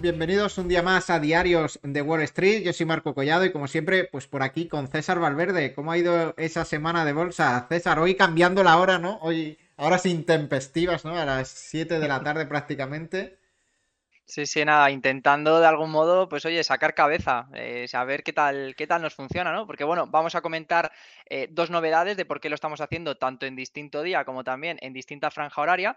bienvenidos un día más a Diarios de Wall Street. Yo soy Marco Collado y como siempre, pues por aquí con César Valverde. ¿Cómo ha ido esa semana de bolsa? César, hoy cambiando la hora, ¿no? Hoy, ahora sin tempestivas, ¿no? A las 7 de la tarde prácticamente. Sí, sí, nada, intentando de algún modo, pues oye, sacar cabeza, eh, saber qué tal, qué tal nos funciona, ¿no? Porque bueno, vamos a comentar eh, dos novedades de por qué lo estamos haciendo tanto en distinto día como también en distinta franja horaria.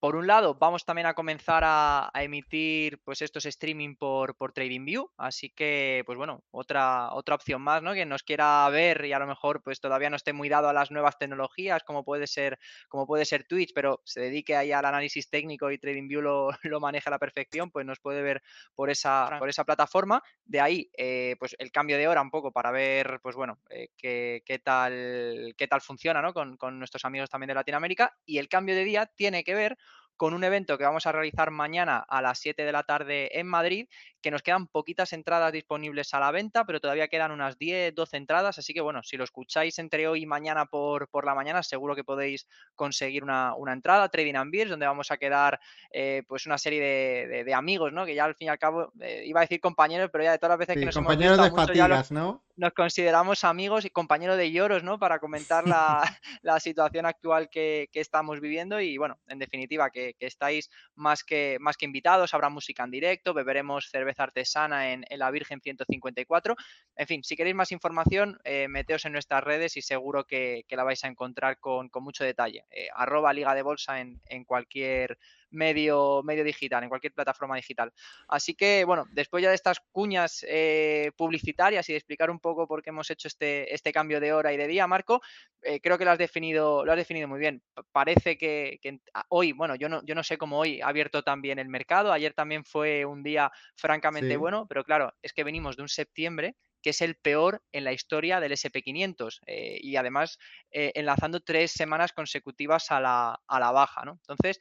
Por un lado, vamos también a comenzar a, emitir pues estos streaming por, por TradingView, así que pues bueno, otra, otra opción más, ¿no? Que nos quiera ver y a lo mejor pues todavía no esté muy dado a las nuevas tecnologías, como puede ser, como puede ser Twitch, pero se dedique ahí al análisis técnico y TradingView lo, lo maneja a la perfección, pues nos puede ver por esa, por esa plataforma. De ahí, eh, pues el cambio de hora un poco para ver, pues bueno, eh, qué, qué, tal, qué tal funciona, ¿no? Con, con nuestros amigos también de Latinoamérica. Y el cambio de día tiene que ver con un evento que vamos a realizar mañana a las 7 de la tarde en Madrid, que nos quedan poquitas entradas disponibles a la venta, pero todavía quedan unas 10, 12 entradas, así que bueno, si lo escucháis entre hoy y mañana por, por la mañana, seguro que podéis conseguir una, entrada, Trading and Beers, donde vamos a quedar eh, pues una serie de, amigos, ¿no? Que ya al fin y al cabo, eh, iba a decir compañeros, pero ya de todas las veces que nos compañeros hemos visto, de fatigas, ¿no? Nos consideramos amigos y compañeros de lloros, ¿no? Para comentar la, situación actual que, que estamos viviendo y bueno, en definitiva, que que, estáis más que, más que invitados, habrá música en directo, beberemos cerveza artesana en, la Virgen 154. En fin, si queréis más información, eh, meteos en nuestras redes y seguro que, la vais a encontrar con, mucho detalle. Eh, arroba Liga de Bolsa en, en cualquier medio, medio digital, en cualquier plataforma digital. Así que, bueno, después ya de estas cuñas eh, publicitarias y de explicar un poco por qué hemos hecho este, este cambio de hora y de día, Marco, eh, creo que lo has definido, lo has definido muy bien. Parece que, hoy, bueno, yo no, yo no sé cómo hoy ha abierto también el mercado. Ayer también fue un día francamente bueno, pero claro, es que venimos de un septiembre que es el peor en la historia del SP500 eh, y además enlazando tres semanas consecutivas a la, a la baja. ¿no? Entonces,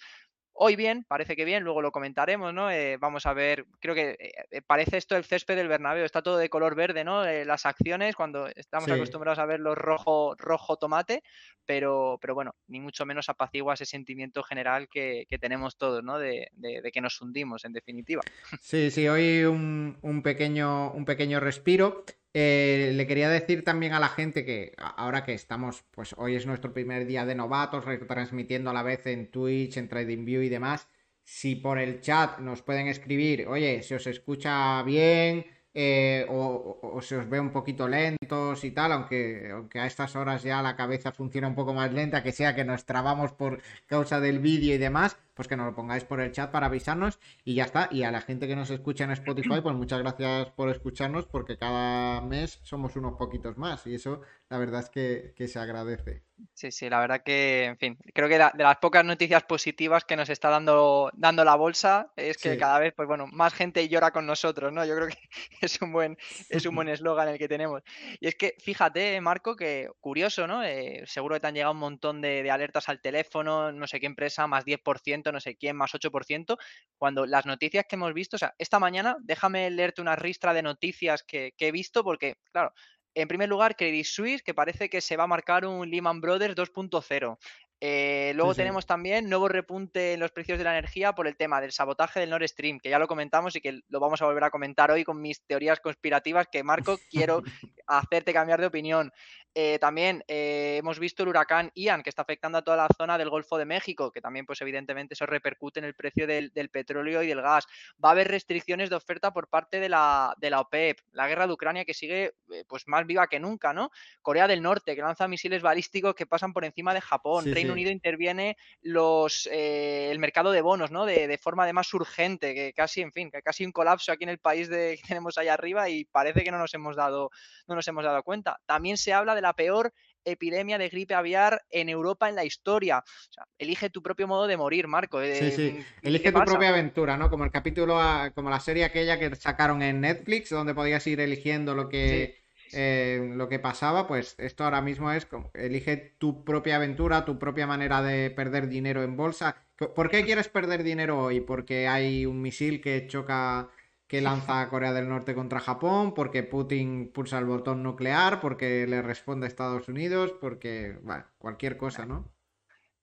Hoy bien, parece que bien, luego lo comentaremos, ¿no? Eh, vamos a ver, creo que eh, eh, parece esto el césped del Bernabéu, está todo de color verde, ¿no? las acciones, cuando estamos acostumbrados a verlo rojo, rojo tomate, pero, pero bueno, ni mucho menos apacigua ese sentimiento general que, tenemos todos, ¿no? De, que nos hundimos, en definitiva. Sí, sí, hoy un, un pequeño, un pequeño respiro. Eh, le quería decir también a la gente que ahora que estamos, pues hoy es nuestro primer día de novatos, retransmitiendo a la vez en Twitch, en TradingView y demás, si por el chat nos pueden escribir, oye, si os escucha bien, eh, o, se os ve un poquito lentos y tal, aunque, aunque a estas horas ya la cabeza funciona un poco más lenta, que sea que nos trabamos por causa del vídeo y demás, pues que nos lo pongáis por el chat para avisarnos y ya está. Y a la gente que nos escucha en Spotify, pues muchas gracias por escucharnos porque cada mes somos unos poquitos más y eso la verdad es que, se agradece. Sí, sí, la verdad que, en fin, creo que de las pocas noticias positivas que nos está dando, dando la bolsa es que cada vez, pues bueno, más gente llora con nosotros, ¿no? Yo creo que es un buen es un buen eslogan el que tenemos. Y es que, fíjate, Marco, que curioso, ¿no? Eh, seguro que te han llegado un montón de, alertas al teléfono, no sé qué empresa, más 10%, no sé quién, más 8%, cuando las noticias que hemos visto, o sea, esta mañana, déjame leerte una ristra de noticias que, que he visto, porque, claro, en primer lugar, Credit Suisse, que parece que se va a marcar un Lehman Brothers 2.0. Eh, luego tenemos también nuevo repunte en los precios de la energía por el tema del sabotaje del Nord Stream, que ya lo comentamos y que lo vamos a volver a comentar hoy con mis teorías conspirativas que, Marco, quiero hacerte cambiar de opinión. Eh, también eh, hemos visto el huracán Ian, que está afectando a toda la zona del Golfo de México, que también, pues evidentemente, eso repercute en el precio del, petróleo y del gas. Va a haber restricciones de oferta por parte de la, de la OPEP. La guerra de Ucrania que sigue eh, pues más viva que nunca, ¿no? Corea del Norte, que lanza misiles balísticos que pasan por encima de Japón. Reino Unido interviene los, el mercado de bonos, ¿no? De, de, forma además urgente, que casi, en fin, que casi un colapso aquí en el país de, que tenemos allá arriba y parece que no nos hemos dado, no nos hemos dado cuenta. También se habla de la peor epidemia de gripe aviar en Europa en la historia. O sea, elige tu propio modo de morir, Marco. Eh, sí, sí. Elige tu propia aventura, ¿no? Como el capítulo, como la serie aquella que sacaron en Netflix, donde podías ir eligiendo lo que, eh, lo que pasaba. Pues esto ahora mismo es como, elige tu propia aventura, tu propia manera de perder dinero en bolsa. ¿Por qué quieres perder dinero hoy? Porque hay un misil que choca que lanza a Corea del Norte contra Japón, porque Putin pulsa el botón nuclear, porque le responde a Estados Unidos, porque, bueno, cualquier cosa, ¿no?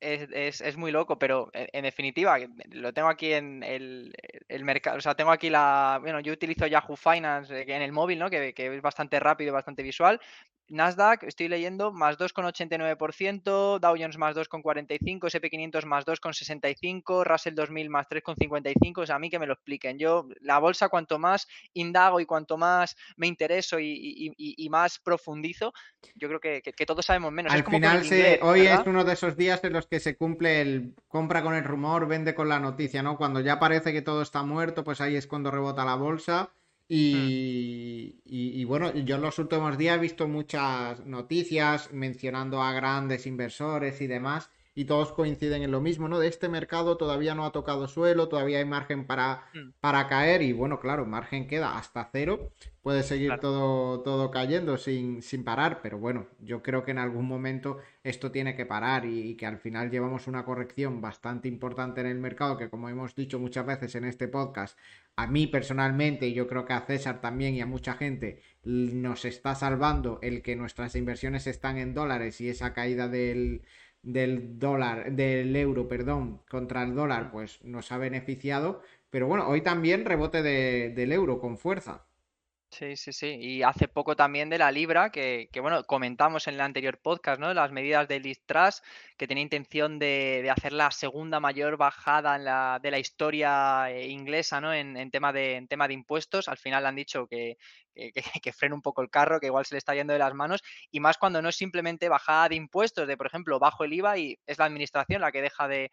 es, muy loco, pero en, definitiva, lo tengo aquí en el, mercado, o sea, tengo aquí la, bueno, yo utilizo Yahoo Finance en el móvil, ¿no? Que, que es bastante rápido, bastante visual, Nasdaq, estoy leyendo, más 2,89%, Dow Jones más 2,45%, SP500 más 2,65%, Russell 2000 más 3,55%, o sea, a mí que me lo expliquen. Yo, la bolsa, cuanto más indago y cuanto más me intereso y, más profundizo, yo creo que, todos sabemos menos. Al final, hoy es uno de esos días en los que se cumple el compra con el rumor, vende con la noticia, ¿no? Cuando ya parece que todo está muerto, pues ahí es cuando rebota la bolsa Hmm. Y, bueno, yo en los últimos días he visto muchas noticias mencionando a grandes inversores y demás, y todos coinciden en lo mismo, ¿no? De este mercado todavía no ha tocado suelo, todavía hay margen para, hmm. para caer, y bueno, claro, margen queda hasta cero, puede seguir todo, todo cayendo sin, sin parar, pero bueno, yo creo que en algún momento esto tiene que parar y, y que al final llevamos una corrección bastante importante en el mercado, que como hemos dicho muchas veces en este podcast, a mí personalmente, y yo creo que a César también y a mucha gente, nos está salvando el que nuestras inversiones están en dólares y esa caída del, del dólar, del euro, perdón, contra el dólar, pues nos ha beneficiado. Pero bueno, hoy también rebote del euro con fuerza. Sí, sí, sí. Y hace poco también de la Libra, que, bueno, comentamos en el anterior podcast, ¿no? Las medidas de Liz que tenía intención de, hacer la segunda mayor bajada en la, de la historia eh, inglesa, ¿no? En, tema de, en tema de impuestos. Al final han dicho que, que, frene un poco el carro, que igual se le está yendo de las manos, y más cuando no es simplemente bajada de impuestos, de por ejemplo, bajo el IVA y es la administración la que deja de,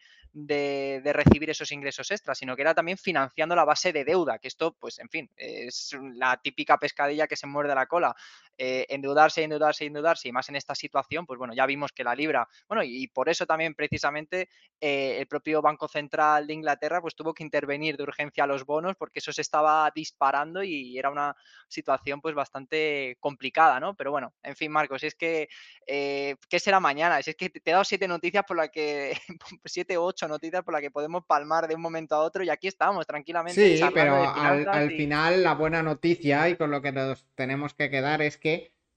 recibir esos ingresos extras, sino que era también financiando la base de deuda, que esto, pues, en fin, es la típica pescadilla que se muerde la cola. Eh, endeudarse, endeudarse, endeudarse, y más en esta situación, pues bueno, ya vimos que la libra, bueno, y, por eso también precisamente eh, el propio Banco Central de Inglaterra, pues tuvo que intervenir de urgencia a los bonos, porque eso se estaba disparando y era una situación pues bastante complicada, ¿no? Pero bueno, en fin, Marcos, es que, eh, ¿qué será mañana? Si es que te he dado siete noticias por las que, siete o ocho noticias por las que podemos palmar de un momento a otro y aquí estamos tranquilamente. Sí, pero al, final la buena noticia y con lo que nos tenemos que quedar es que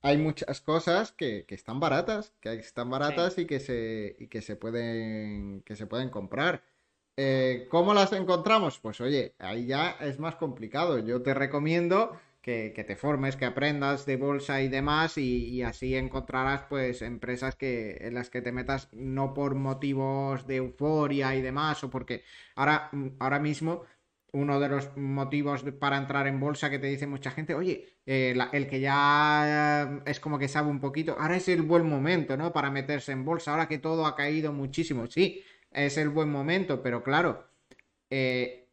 hay muchas cosas que, están baratas, que están baratas y que se, y que se pueden, que se pueden comprar. Eh, ¿Cómo las encontramos? Pues oye, ahí ya es más complicado. Yo te recomiendo que, te formes, que aprendas de bolsa y demás y, así encontrarás pues empresas que, en las que te metas no por motivos de euforia y demás o porque ahora, ahora mismo uno de los motivos para entrar en bolsa que te dice mucha gente, oye, eh, el que ya es como que sabe un poquito, ahora es el buen momento, ¿no? Para meterse en bolsa, ahora que todo ha caído muchísimo, sí, es el buen momento, pero claro, eh,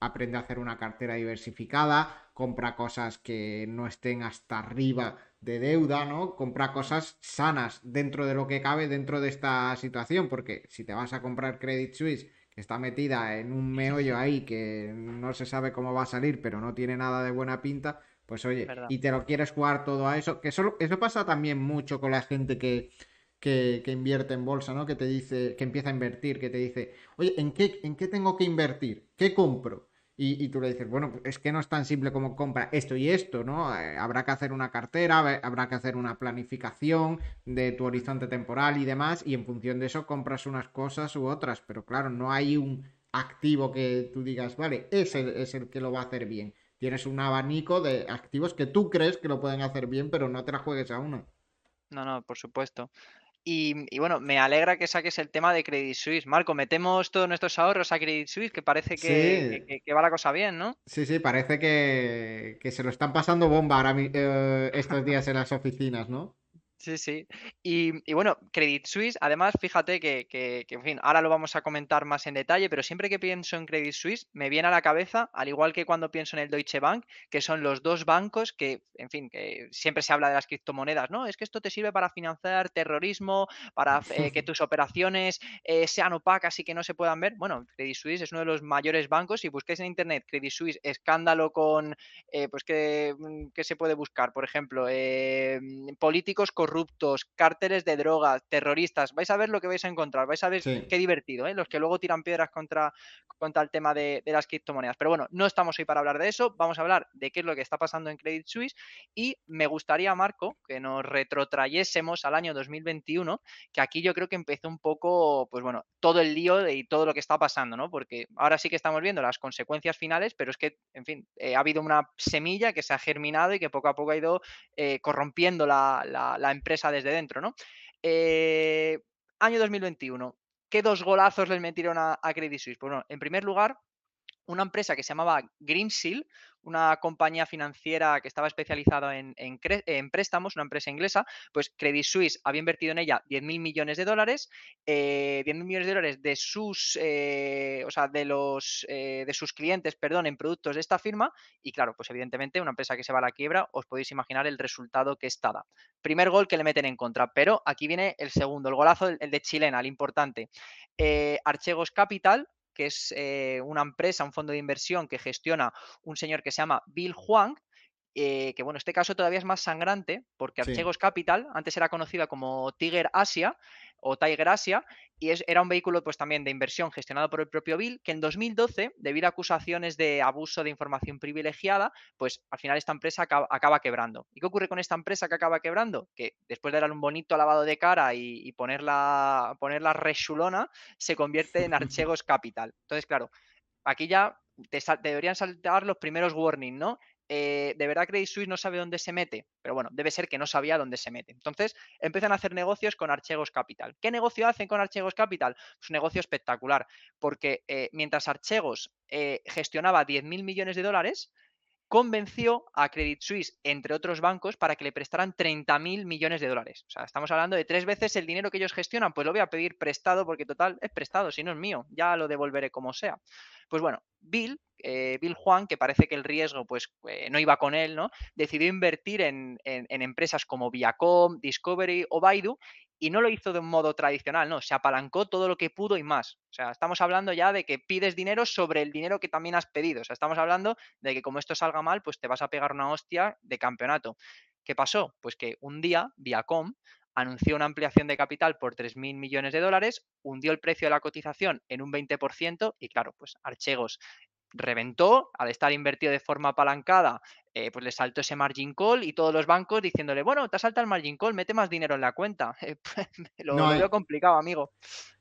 aprende a hacer una cartera diversificada, compra cosas que no estén hasta arriba de deuda, ¿no? Compra cosas sanas dentro de lo que cabe dentro de esta situación, porque si te vas a comprar Credit Suisse, está metida en un meollo ahí que no se sabe cómo va a salir, pero no tiene nada de buena pinta, pues oye, y te lo quieres jugar todo a eso, que eso, eso pasa también mucho con la gente que, que, que, invierte en bolsa, ¿no? Que te dice, que empieza a invertir, que te dice, oye, ¿en qué, ¿en qué tengo que invertir? ¿Qué compro? Y, tú le dices, bueno, es que no es tan simple como compra esto y esto, ¿no? Eh, habrá que hacer una cartera, habrá que hacer una planificación de tu horizonte temporal y demás, y en función de eso compras unas cosas u otras, pero claro, no hay un activo que tú digas, vale, ese es el que lo va a hacer bien. Tienes un abanico de activos que tú crees que lo pueden hacer bien, pero no te la juegues a uno. No, no, por supuesto. Y, bueno, me alegra que saques el tema de Credit Suisse. Marco, metemos todos nuestros ahorros a Credit Suisse, que parece que, va la cosa bien, ¿no? Sí, sí, parece que, se lo están pasando bomba ahora eh, estos días en las oficinas, ¿no? Sí, sí. Y, bueno, Credit Suisse, además, fíjate que, en fin, ahora lo vamos a comentar más en detalle, pero siempre que pienso en Credit Suisse, me viene a la cabeza, al igual que cuando pienso en el Deutsche Bank, que son los dos bancos que, en fin, que siempre se habla de las criptomonedas, ¿no? Es que esto te sirve para financiar terrorismo, para eh, que tus operaciones eh, sean opacas y que no se puedan ver. Bueno, Credit Suisse es uno de los mayores bancos. Si busquéis en internet Credit Suisse, escándalo con, eh, pues, que, mm, se puede buscar? Por ejemplo, políticos con corruptos, cárteles de drogas, terroristas. Vais a ver lo que vais a encontrar, vais a ver qué divertido, ¿eh? los que luego tiran piedras contra, contra el tema de, las criptomonedas. Pero bueno, no estamos hoy para hablar de eso, vamos a hablar de qué es lo que está pasando en Credit Suisse y me gustaría, Marco, que nos retrotrayésemos al año 2021, que aquí yo creo que empezó un poco, pues bueno, todo el lío y todo lo que está pasando, ¿no? Porque ahora sí que estamos viendo las consecuencias finales, pero es que, en fin, eh, ha habido una semilla que se ha germinado y que poco a poco ha ido eh, corrompiendo la, empresa desde dentro, ¿no? Eh, año 2021. ¿Qué dos golazos les metieron a, a Credit Suisse? Pues bueno, en primer lugar, una empresa que se llamaba Greensill, una compañía financiera que estaba especializada en, préstamos, una empresa inglesa, pues Credit Suisse había invertido en ella 10.000 millones de dólares, eh, 10.000 millones de dólares de sus, eh, o sea, de los, eh, de sus clientes, perdón, en productos de esta firma y claro, pues evidentemente una empresa que se va a la quiebra, os podéis imaginar el resultado que está da. Primer gol que le meten en contra, pero aquí viene el segundo, el golazo, el, de Chilena, el importante. Eh, Archegos Capital, que es eh, una empresa, un fondo de inversión que gestiona un señor que se llama Bill Huang, eh, que bueno, este caso todavía es más sangrante porque Archegos Capital antes era conocida como Tiger Asia o Tiger Asia y es, era un vehículo pues también de inversión gestionado por el propio Bill que en 2012 debido a acusaciones de abuso de información privilegiada pues al final esta empresa acaba, quebrando. ¿Y qué ocurre con esta empresa que acaba quebrando? Que después de darle un bonito lavado de cara y, ponerla, ponerla rechulona se convierte en Archegos Capital. Entonces claro, aquí ya te, deberían saltar los primeros warnings, ¿no? Eh, de verdad Credit Suisse no sabe dónde se mete, pero bueno, debe ser que no sabía dónde se mete. Entonces empiezan a hacer negocios con Archegos Capital. ¿Qué negocio hacen con Archegos Capital? Pues un negocio espectacular, porque eh, mientras Archegos eh, gestionaba 10.000 millones de dólares, convenció a Credit Suisse, entre otros bancos, para que le prestaran 30.000 millones de dólares. O sea, estamos hablando de tres veces el dinero que ellos gestionan, pues lo voy a pedir prestado porque total es prestado, si no es mío, ya lo devolveré como sea. Pues bueno, Bill, eh, Bill Juan, que parece que el riesgo pues eh, no iba con él, ¿no? Decidió invertir en, empresas como Viacom, Discovery o Baidu y no lo hizo de un modo tradicional, no, se apalancó todo lo que pudo y más. O sea, estamos hablando ya de que pides dinero sobre el dinero que también has pedido. O sea, estamos hablando de que como esto salga mal, pues te vas a pegar una hostia de campeonato. ¿Qué pasó? Pues que un día Viacom anunció una ampliación de capital por 3.000 millones de dólares, hundió el precio de la cotización en un 20% y claro, pues Archegos reventó, al estar invertido de forma apalancada, eh, pues le saltó ese margin call y todos los bancos diciéndole, bueno, te salta el margin call, mete más dinero en la cuenta. lo, lo veo complicado, amigo.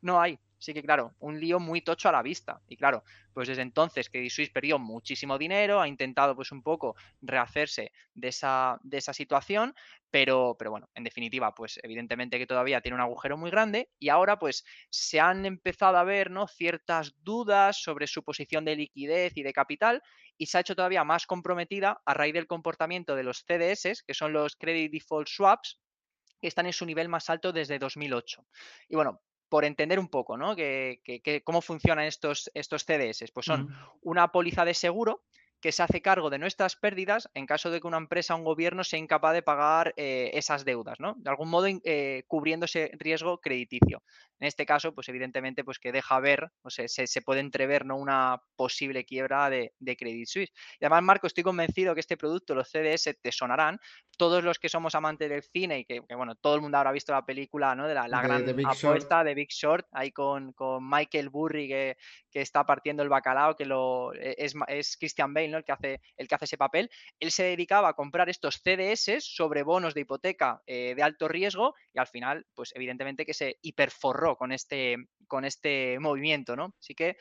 No hay. Así que, claro, un lío muy tocho a la vista. Y claro, pues desde entonces que Suisse perdió muchísimo dinero, ha intentado pues un poco rehacerse de esa, de esa situación, pero, pero bueno, en definitiva, pues evidentemente que todavía tiene un agujero muy grande y ahora pues se han empezado a ver ¿no? ciertas dudas sobre su posición de liquidez y de capital y se ha hecho todavía más comprometida a raíz del comportamiento de los CDS, que son los Credit Default Swaps, que están en su nivel más alto desde 2008. Y bueno, por entender un poco, ¿no? Que, cómo funcionan estos, estos CDS. Pues son una póliza de seguro que se hace cargo de nuestras pérdidas en caso de que una empresa o un gobierno sea incapaz de pagar eh, esas deudas, ¿no? De algún modo eh, cubriendo ese riesgo crediticio. En este caso, pues evidentemente, pues que deja ver, o sea, se, puede entrever ¿no? una posible quiebra de, Credit Suisse. Y además, Marco, estoy convencido que este producto, los CDS, te sonarán. Todos los que somos amantes del cine y que, bueno, todo el mundo habrá visto la película, ¿no? De la, gran apuesta de Big Short, ahí con, con Michael Burry que, que, está partiendo el bacalao, que lo e, es, es Christian Bale, ¿no? El que hace, el que hace ese papel. Él se dedicaba a comprar estos CDS sobre bonos de hipoteca eh, de alto riesgo y al final, pues evidentemente que se hiperforró con este, con este movimiento, ¿no? Así que,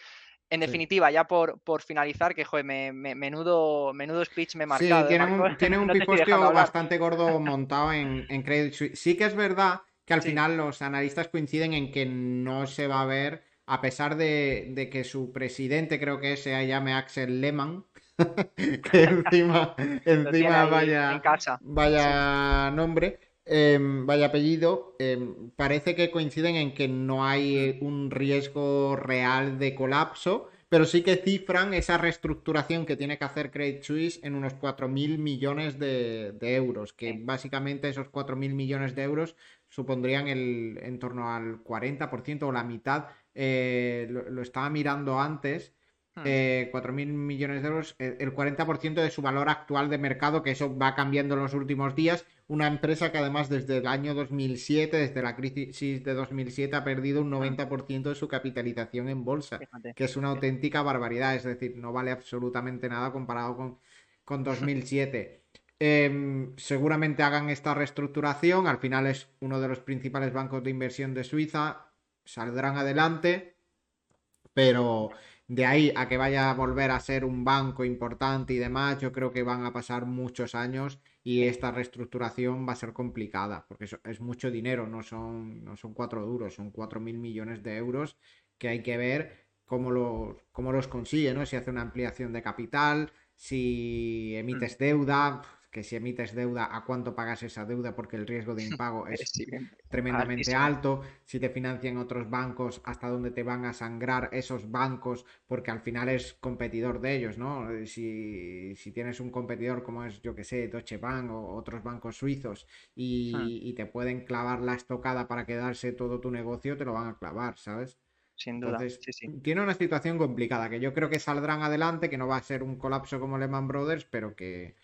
en definitiva, ya por, por finalizar, que joder, me, menudo, menudo speech me he marcado. Sí, tiene un, tiene un bastante gordo montado en, en Credit Suisse. Sí que es verdad que al final los analistas coinciden en que no se va a ver, a pesar de, que su presidente, creo que se llame Axel Lehmann, que encima, encima vaya, vaya nombre. Em, vaya apellido, em, parece que coinciden en que no hay eh, un riesgo real de colapso, pero sí que cifran esa reestructuración que tiene que hacer Credit Suisse en unos 4.000 millones de, euros, que básicamente esos 4.000 millones de euros supondrían el, en torno al 40% o la mitad. Eh, lo, estaba mirando antes 4.000 hmm. millones de euros, el 40% de su valor actual de mercado, que eso va cambiando en los últimos días. Una empresa que además desde el año 2007, desde la crisis de 2007, ha perdido un 90% de su capitalización en bolsa, que es una auténtica barbaridad, es decir, no vale absolutamente nada comparado con, con 2007. Em, seguramente hagan esta reestructuración, al final es uno de los principales bancos de inversión de Suiza, saldrán adelante, pero de ahí a que vaya a volver a ser un banco importante y demás, yo creo que van a pasar muchos años y esta reestructuración va a ser complicada, porque es mucho dinero, no son, no son cuatro duros, son cuatro mil millones de euros que hay que ver cómo los, cómo los consigue, ¿no? Si hace una ampliación de capital, si emites mm. deuda, que si emites deuda, a cuánto pagas esa deuda, porque el riesgo de impago es tremendamente alto, si te financian otros bancos, hasta dónde te van a sangrar esos bancos, porque al final es competidor de ellos, ¿no? Si, tienes un competidor como es, yo que sé, Deutsche Bank o otros bancos suizos y, y te pueden clavar la estocada para quedarse todo tu negocio, te lo van a clavar, ¿sabes? sin duda. Tiene una situación complicada, que yo creo que saldrán adelante, que no va a ser un colapso como Lehman Brothers, pero que.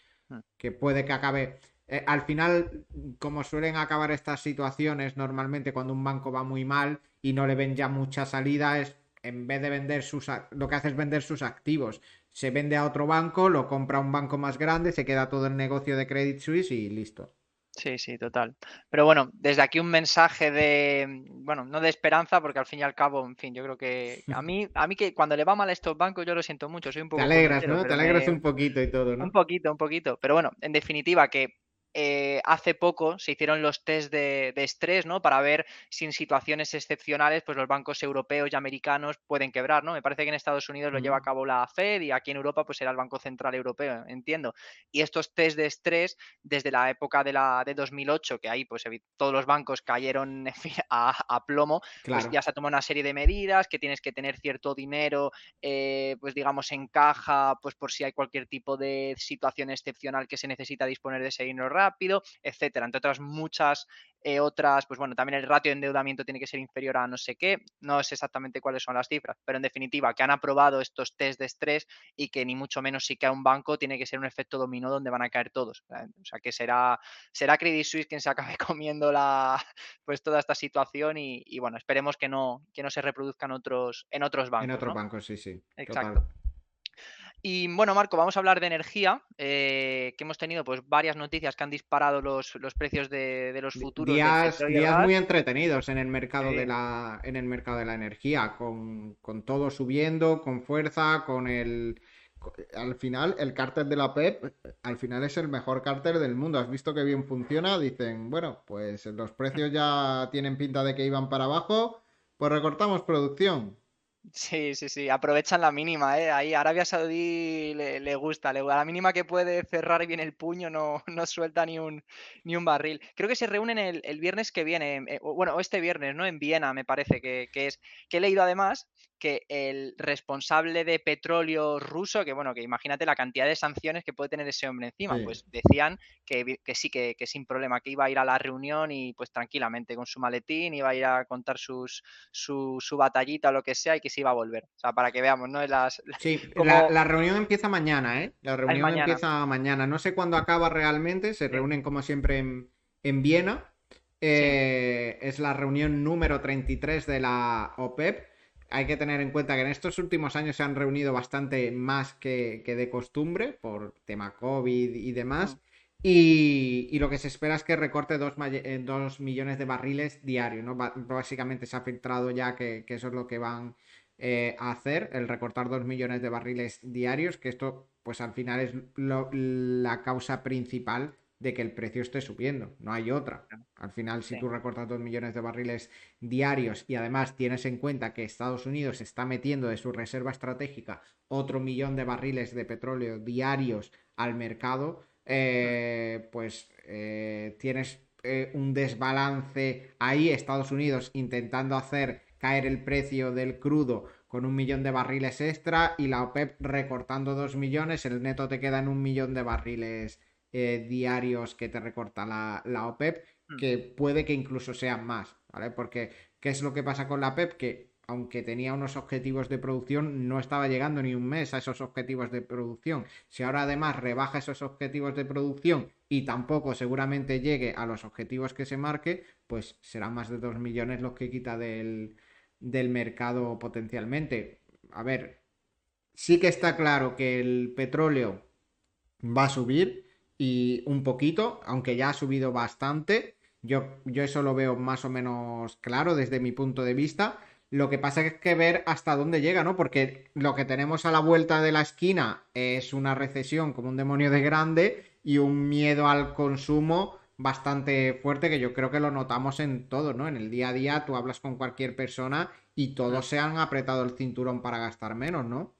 Que puede que acabe. Eh, al final, como suelen acabar estas situaciones, normalmente cuando un banco va muy mal y no le ven ya mucha salida, es en vez de vender sus. lo que hace es vender sus activos. Se vende a otro banco, lo compra un banco más grande, se queda todo el negocio de Credit Suisse y listo. Sí, sí, total. Pero bueno, desde aquí un mensaje de, bueno, no de esperanza, porque al fin y al cabo, en fin, yo creo que a mí, a mí que cuando le va mal a estos bancos, yo lo siento mucho, soy un poco. Te alegras, ¿no? Te alegras un poquito y todo, ¿no? Un poquito, un poquito. Pero bueno, en definitiva, que eh, hace poco se hicieron los test de, estrés, ¿no? Para ver si en situaciones excepcionales, pues los bancos europeos y americanos pueden quebrar, ¿no? Me parece que en Estados Unidos lo lleva a cabo la Fed y aquí en Europa, pues era el Banco Central Europeo, entiendo. Y estos test de estrés, desde la época de la de 2008, que ahí, pues todos los bancos cayeron a, plomo, pues ya se ha tomado una serie de medidas, que tienes que tener cierto dinero, eh, pues digamos, en caja, pues por si hay cualquier tipo de situación excepcional que se necesita disponer de ese dinero rápido, etcétera. Entre otras muchas eh, otras, pues bueno, también el ratio de endeudamiento tiene que ser inferior a no sé qué, no sé exactamente cuáles son las cifras, pero en definitiva, que han aprobado estos test de estrés y que ni mucho menos si cae un banco tiene que ser un efecto dominó donde van a caer todos. O sea, que será, será Credit Suisse quien se acabe comiendo la, pues toda esta situación y, bueno, esperemos que no, que no se reproduzcan otros, en otros bancos. En otros bancos, sí, sí. Exacto. Y bueno, Marco, vamos a hablar de energía, eh, que hemos tenido pues varias noticias que han disparado los, precios de, los futuros. Días, muy entretenidos en el mercado de la, en el mercado de la energía, con, todo subiendo, con fuerza, con el al final el cárter de la PEP al final es el mejor cárter del mundo. Has visto que bien funciona, dicen, bueno, pues los precios ya tienen pinta de que iban para abajo, pues recortamos producción. Sí, sí, sí, aprovechan la mínima, ¿eh? Ahí Arabia Saudí le, gusta, le, a la mínima que puede cerrar bien el puño no, no suelta ni un, ni un barril. Creo que se reúnen el, el viernes que viene, eh, bueno, este viernes, ¿no? En Viena, me parece que, que, es, que he leído además que el responsable de petróleo ruso, que bueno, que imagínate la cantidad de sanciones que puede tener ese hombre encima, pues decían que, sí, que, sin problema, que iba a ir a la reunión y pues tranquilamente con su maletín, iba a ir a contar sus, su, su batallita o lo que sea y que se iba a volver. O sea, para que veamos, ¿no? Las, sí, la, reunión empieza mañana, ¿eh? La reunión empieza mañana. No sé cuándo acaba realmente, se reúnen como siempre en, en Viena. Eh, es la reunión número 33 de la OPEP hay que tener en cuenta que en estos últimos años se han reunido bastante más que, de costumbre por tema COVID y demás. Y, lo que se espera es que recorte 2 eh, millones de barriles diarios, ¿no? Básicamente se ha filtrado ya que, eso es lo que van eh, a hacer, el recortar 2 millones de barriles diarios, que esto pues al final es la causa principal de que el precio esté subiendo, no hay otra. Al final, si tú recortas dos millones de barriles diarios y además tienes en cuenta que Estados Unidos está metiendo de su reserva estratégica otro millón de barriles de petróleo diarios al mercado, eh, pues eh, tienes eh, un desbalance ahí, Estados Unidos intentando hacer caer el precio del crudo con un millón de barriles extra y la OPEP recortando dos millones, el neto te queda en un millón de barriles eh, diarios que te recorta la, la OPEP, mm. que puede que incluso sean más, ¿vale? Porque, ¿qué es lo que pasa con la OPEP? Que aunque tenía unos objetivos de producción, no estaba llegando ni un mes a esos objetivos de producción. Si ahora además rebaja esos objetivos de producción y tampoco seguramente llegue a los objetivos que se marque, pues serán más de 2 millones los que quita del, del mercado potencialmente. A ver, sí que está claro que el petróleo va a subir y un poquito, aunque ya ha subido bastante. Yo, yo eso lo veo más o menos claro desde mi punto de vista. Lo que pasa es que ver hasta dónde llega, ¿no? Porque lo que tenemos a la vuelta de la esquina es una recesión como un demonio de grande y un miedo al consumo bastante fuerte que yo creo que lo notamos en todo, ¿no? En el día a día tú hablas con cualquier persona y todos se han apretado el cinturón para gastar menos, ¿no?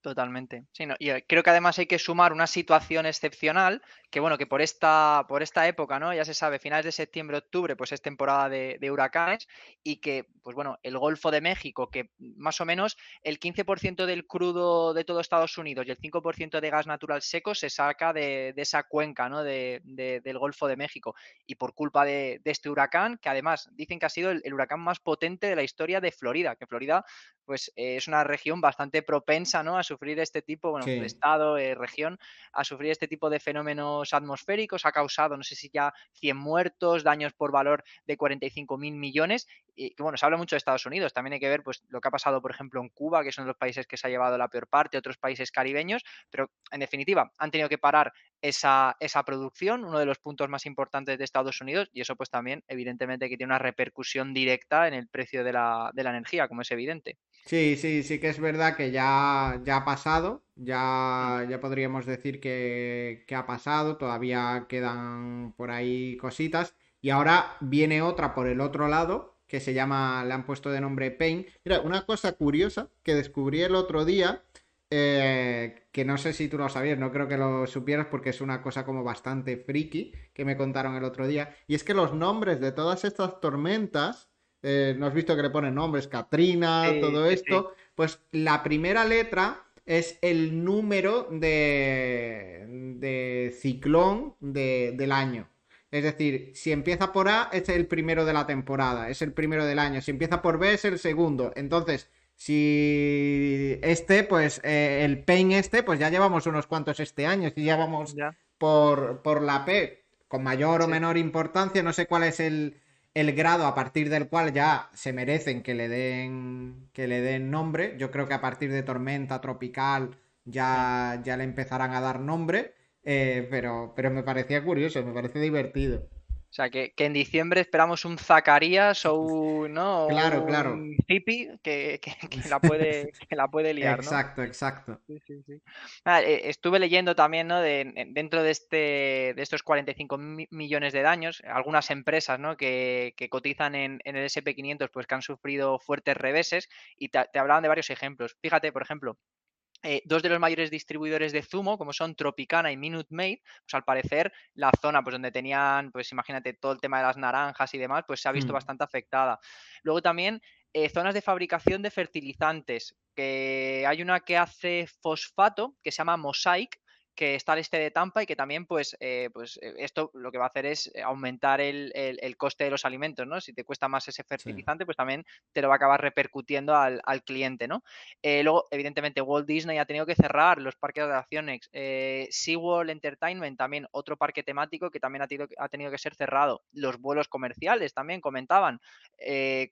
Totalmente. Sí, y eh, creo que además hay que sumar una situación excepcional, que bueno, que por esta, por esta época, ¿no? Ya se sabe, finales de septiembre, octubre, pues es temporada de, huracanes, y que, pues bueno, el Golfo de México, que más o menos el 15% del crudo de todo Estados Unidos y el 5% de gas natural seco se saca de, esa cuenca, ¿no? De, del Golfo de México. Y por culpa de, este huracán, que además dicen que ha sido el, huracán más potente de la historia de Florida, que Florida, pues es una región bastante propensa, ¿no? Sufrir este tipo, bueno, el estado, eh, región, a sufrir este tipo de fenómenos atmosféricos. Ha causado, no sé si ya 100 muertos, daños por valor de 45 mil millones. Y que bueno, se habla mucho de Estados Unidos. También hay que ver pues, lo que ha pasado, por ejemplo, en Cuba, que son los países que se ha llevado la peor parte, otros países caribeños. Pero en definitiva, han tenido que parar esa, esa producción, uno de los puntos más importantes de Estados Unidos. Y eso, pues también, evidentemente, que tiene una repercusión directa en el precio de la, de la energía, como es evidente. Sí, sí, sí que es verdad que ya, ya ha pasado, ya, ya podríamos decir que, ha pasado, todavía quedan por ahí cositas. Y ahora viene otra por el otro lado, que se llama, le han puesto de nombre Pain. Mira, una cosa curiosa que descubrí el otro día, eh, que no sé si tú lo sabías, no creo que lo supieras porque es una cosa como bastante friki que me contaron el otro día, y es que los nombres de todas estas tormentas eh, ¿no has visto que le ponen nombres? Katrina, todo esto. Pues la primera letra es el número de, de ciclón del año. Es decir, si empieza por A, es el primero de la temporada, es el primero del año. Si empieza por B, es el segundo. Entonces, si este, pues eh, el Pain este, pues ya llevamos unos cuantos este año. Si ya vamos Por, por la P, con mayor o menor importancia, no sé cuál es el, el grado a partir del cual ya se merecen que le den que le den nombre. Yo creo que a partir de tormenta tropical ya, ya le empezarán a dar nombre, eh, pero, pero me parecía curioso, me parece divertido. O sea, que, en diciembre esperamos un Zacarías o un, ¿no? claro, claro. hippie que, la puede, la puede liar. Exacto, exacto. Ah, eh, estuve leyendo también, ¿no? De, dentro de, este, de estos 45 millones de daños, algunas empresas ¿no? que, cotizan en, el SP500 pues que han sufrido fuertes reveses y te hablaban de varios ejemplos. Fíjate, por ejemplo, eh, dos de los mayores distribuidores de zumo, como son Tropicana y Minute Maid, pues al parecer la zona pues donde tenían, pues imagínate todo el tema de las naranjas y demás, pues se ha visto mm. bastante afectada. Luego también eh, zonas de fabricación de fertilizantes, que hay una que hace fosfato, que se llama Mosaic, que está al este de Tampa y que también, pues, eh, pues eh, esto lo que va a hacer es eh, aumentar el, coste de los alimentos, ¿no? Si te cuesta más ese fertilizante, pues también te lo va a acabar repercutiendo al, cliente, ¿no? luego, evidentemente, Walt Disney ha tenido que cerrar los parques de atracciones. SeaWorld Entertainment, también otro parque temático que también ha tenido, ha tenido que ser cerrado. Los vuelos comerciales también comentaban,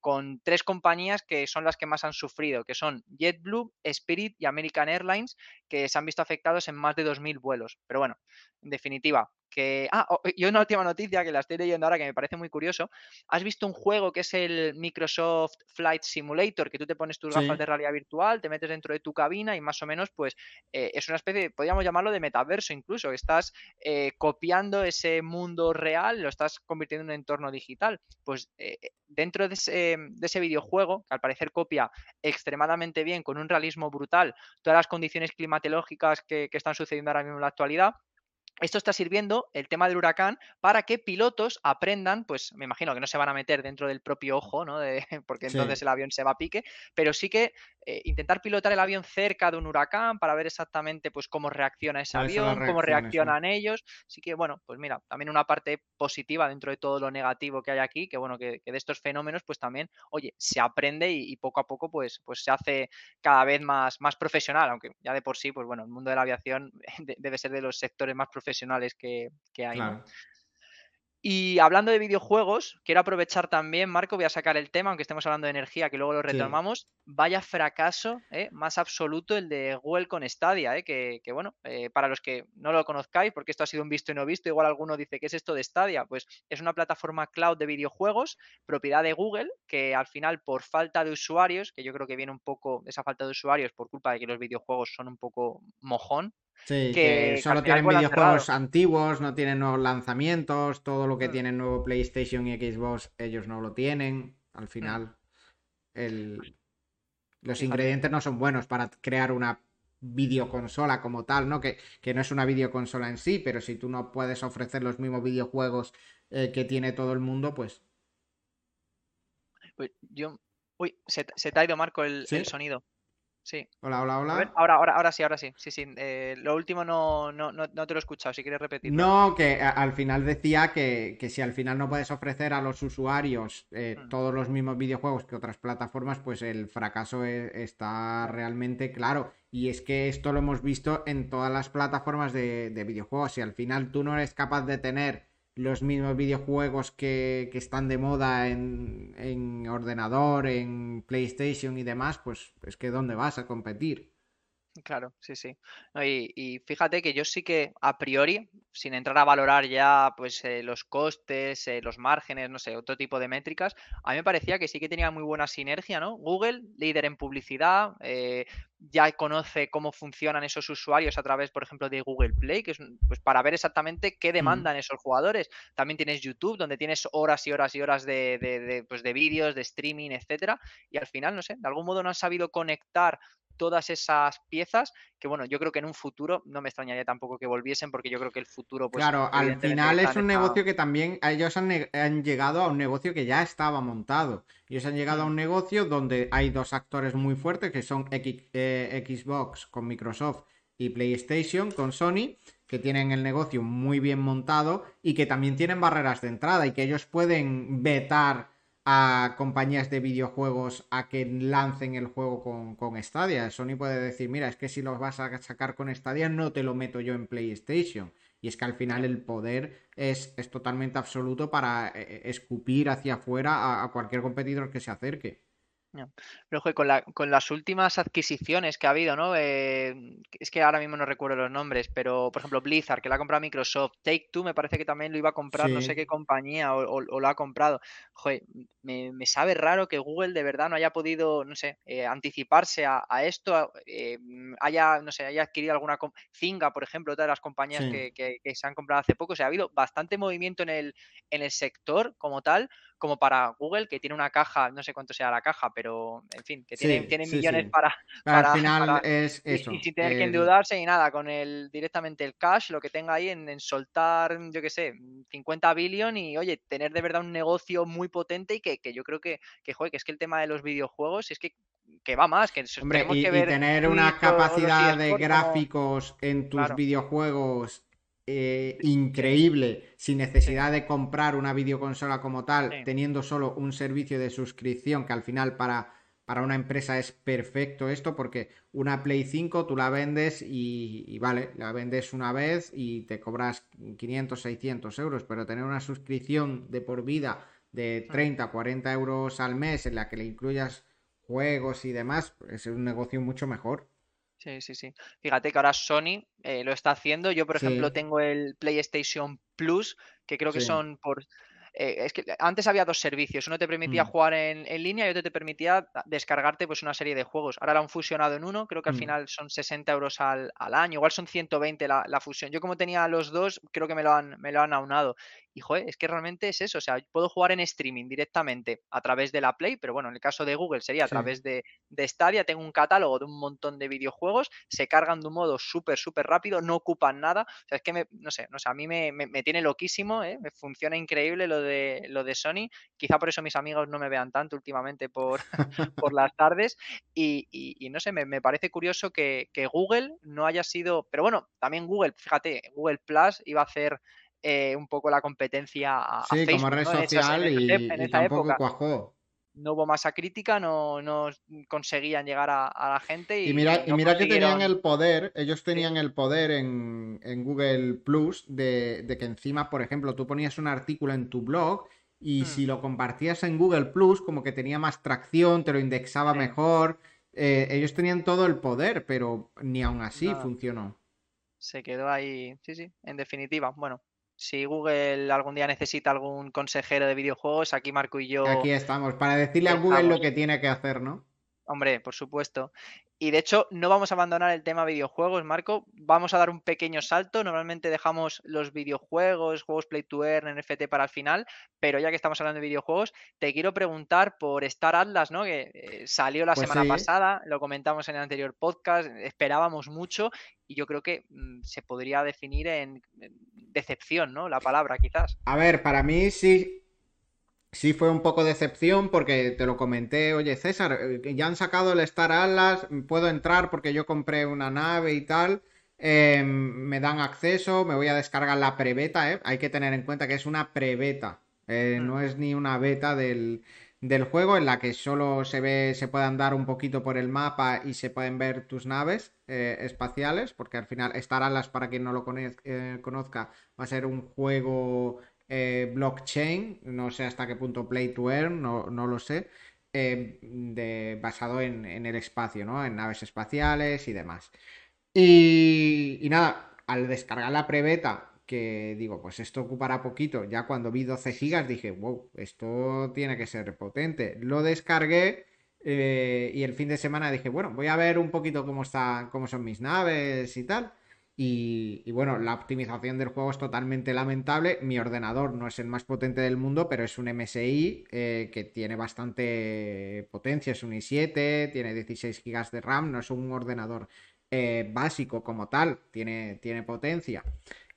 con tres compañías que son las que más han sufrido, que son JetBlue, Spirit y American Airlines, que se han visto afectados en más de 2.000 vuelos. Pero bueno, en definitiva, que... Ah, y una última noticia que la estoy leyendo ahora que me parece muy curioso. ¿Has visto un juego que es el Microsoft Flight Simulator? Que tú te pones tus gafas de realidad virtual, te metes dentro de tu cabina y más o menos, pues, eh, es una especie, podríamos llamarlo de metaverso incluso. Estás eh, copiando ese mundo real, lo estás convirtiendo en un entorno digital. Pues eh, dentro de ese, de ese videojuego, que al parecer copia extremadamente bien, con un realismo brutal, todas las condiciones climatológicas que, que están sucediendo ahora mismo en la actualidad, esto está sirviendo, el tema del huracán, para que pilotos aprendan, pues me imagino que no se van a meter dentro del propio ojo, ¿no? porque entonces el avión se va a pique, pero sí que eh, intentar pilotar el avión cerca de un huracán para ver exactamente pues cómo reacciona ese avión, cómo reaccionan ellos. Así que bueno, pues mira, también una parte positiva dentro de todo lo negativo que hay aquí, que bueno, que, de estos fenómenos pues también, oye, se aprende y, poco a poco pues, pues se hace cada vez más, más profesional, aunque ya de por sí, pues bueno, el mundo de la aviación debe ser de los sectores más profesionales que, hay. Y hablando de videojuegos, quiero aprovechar también, Marco, voy a sacar el tema, aunque estemos hablando de energía, que luego lo retomamos. Vaya fracaso ¿eh? más absoluto el de Google con Stadia, ¿eh? que, bueno, eh, para los que no lo conozcáis, porque esto ha sido un visto y no visto, igual alguno dice, ¿qué es esto de Stadia? Pues es una plataforma cloud de videojuegos, propiedad de Google, que al final por falta de usuarios, que yo creo que viene un poco esa falta de usuarios por culpa de que los videojuegos son un poco mojón, Sí, que, solo tienen videojuegos antiguos, no tienen nuevos lanzamientos, todo lo que mm. tienen nuevo PlayStation y Xbox ellos no lo tienen. Al mm. final, los ingredientes no son buenos para crear una videoconsola como tal, ¿no? Que, que, no es una videoconsola en sí, pero si tú no puedes ofrecer los mismos videojuegos eh, que tiene todo el mundo, pues... pues yo... Uy, se, te ha ido, Marco, el sonido. Sí. Hola, hola, hola. ahora, ahora, ahora sí, ahora sí. Sí, sí. Eh, lo último no, no, no, te lo he escuchado, si quieres repetir. No, que al final decía que, si al final no puedes ofrecer a los usuarios eh, mm. todos los mismos videojuegos que otras plataformas, pues el fracaso e, está realmente claro. Y es que esto lo hemos visto en todas las plataformas de, de videojuegos. Si al final tú no eres capaz de tener los mismos videojuegos que, están de moda en, ordenador, en PlayStation y demás, pues es que ¿dónde vas a competir? Claro, sí, sí. y, fíjate que yo sí que a priori, sin entrar a valorar ya pues eh, los costes, eh, los márgenes, no sé, otro tipo de métricas, a mí me parecía que sí que tenía muy buena sinergia, ¿no? Google, líder en publicidad, eh, ya conoce cómo funcionan esos usuarios a través, por ejemplo, de Google Play, que es pues, para ver exactamente qué mm. demandan esos jugadores. También tienes YouTube, donde tienes horas y horas y horas de, de, pues, de vídeos, de streaming, etcétera. Y al final, no sé, de algún modo no han sabido conectar todas esas piezas que bueno, yo creo que en un futuro no me extrañaría tampoco que volviesen porque yo creo que el futuro pues Claro, al final es un negocio que también ellos han, llegado a un negocio que ya estaba montado. Ellos han llegado a un negocio donde hay dos actores muy fuertes que son eh, Xbox con Microsoft y PlayStation con Sony que tienen el negocio muy bien montado y que también tienen barreras de entrada y que ellos pueden vetar a compañías de videojuegos a que lancen el juego con, con, Stadia. Sony puede decir, mira, es que si lo vas a sacar con Stadia no te lo meto yo en PlayStation. Y es que al final el poder es, es totalmente absoluto para eh, eh, escupir hacia afuera a cualquier competidor que se acerque. Pero con, la, con las últimas adquisiciones que ha habido, ¿no? Eh, es que ahora mismo no recuerdo los nombres, pero por ejemplo Blizzard, que la ha comprado Microsoft, Take Two me parece que también lo iba a comprar, no sé qué compañía, o, lo ha comprado. Joder, me, sabe raro que Google de verdad no haya podido, no sé, eh, anticiparse a, esto, eh, haya, no sé, haya adquirido alguna... Finga, por ejemplo, otra de las compañías que, que, se han comprado hace poco. O sea, ha habido bastante movimiento en el, en el sector como tal, como para Google, que tiene una caja, no sé cuánto sea la caja, pero en fin, que tiene, millones Para, para, Al final es eso. Y, sin tener que endeudarse y nada, con el directamente el cash, lo que tenga ahí en, soltar, yo qué sé, 50 billion y oye, tener de verdad un negocio muy potente y que, yo creo que, que, joder, que es que el tema de los videojuegos es que que va más, que Hombre, y, que ver tener una capacidad de gráficos en tus videojuegos eh, increíble. Sin necesidad de comprar una videoconsola como tal, teniendo solo un servicio de suscripción que al final para, para una empresa es perfecto esto porque una Play 5 tú la vendes y, vale, la vendes una vez y te cobras 500, 600 euros, pero tener una suscripción de por vida de 30, 40 euros al mes en la que le incluyas juegos y demás, es un negocio mucho mejor. Sí, sí, sí. Fíjate que ahora Sony eh, lo está haciendo. Yo, por ejemplo, tengo el PlayStation Plus, que creo que son por... Eh, es que antes había dos servicios. Uno te permitía mm. jugar en, línea y otro te permitía descargarte pues una serie de juegos. Ahora lo han fusionado en uno. Creo que al mm. final son 60 euros al, año. Igual son 120 la, la, fusión. Yo como tenía los dos, creo que me lo han, me lo han aunado. Y joder, es que realmente es eso. O sea, puedo jugar en streaming directamente a través de la Play, pero bueno, en el caso de Google sería a través de, de Stadia. Tengo un catálogo de un montón de videojuegos, se cargan de un modo súper, súper rápido, no ocupan nada. O sea, es que me, no sé, no sé, a mí me, me, tiene loquísimo, ¿eh? me funciona increíble lo de, lo de Sony. Quizá por eso mis amigos no me vean tanto últimamente por, por las tardes. Y, y, no sé, me, me parece curioso que, que Google no haya sido. Pero bueno, también Google, fíjate, Google Plus iba a hacer eh, un poco la competencia a, sí, como red social y, en tampoco época. cuajó. No hubo masa crítica, no, no conseguían llegar a, la gente. Y, mira, y mira que tenían el poder, ellos tenían el poder en, en Google Plus de, de, que encima, por ejemplo, tú ponías un artículo en tu blog y hmm. si lo compartías en Google Plus, como que tenía más tracción, te lo indexaba mejor. Eh, ellos tenían todo el poder, pero ni aún así funcionó. Se quedó ahí, sí, sí, en definitiva. Bueno, si Google algún día necesita algún consejero de videojuegos, aquí Marco y yo. Aquí estamos, para decirle a Google lo que tiene que hacer, ¿no? Hombre, por supuesto. Y de hecho, no vamos a abandonar el tema videojuegos, Marco. Vamos a dar un pequeño salto. Normalmente dejamos los videojuegos, juegos Play to Earn, NFT para el final, pero ya que estamos hablando de videojuegos, te quiero preguntar por Star Atlas, ¿no? Que eh, salió la pues semana pasada, lo comentamos en el anterior podcast, esperábamos mucho y yo creo que mm, se podría definir en, decepción, ¿no? La palabra, quizás. A ver, para mí sí, sí fue un poco decepción porque te lo comenté, oye César, eh, ya han sacado el Star Atlas, puedo entrar porque yo compré una nave y tal, em, me dan acceso, me voy a descargar la prebeta, ¿eh? hay que tener en cuenta que es una prebeta, eh, no es ni una beta del, del, juego en la que solo se ve, se puede andar un poquito por el mapa y se pueden ver tus naves eh, espaciales, porque al final Star Atlas, para quien no lo conozca, va a ser un juego eh, blockchain, no sé hasta qué punto Play to Earn, no, lo sé, eh, basado en, el espacio, ¿no? En naves espaciales y demás. Y, y nada, al descargar la prebeta, que digo, pues esto ocupará poquito, ya cuando vi 12 gigas dije, wow, esto tiene que ser potente. Lo descargué. Eh, y el fin de semana dije, bueno, voy a ver un poquito cómo está, cómo son mis naves y tal. Y, bueno, la optimización del juego es totalmente lamentable. Mi ordenador no es el más potente del mundo, pero es un MSI eh, que tiene bastante potencia. Es un i7, tiene 16 GB de RAM, no es un ordenador eh, básico como tal, tiene, tiene potencia.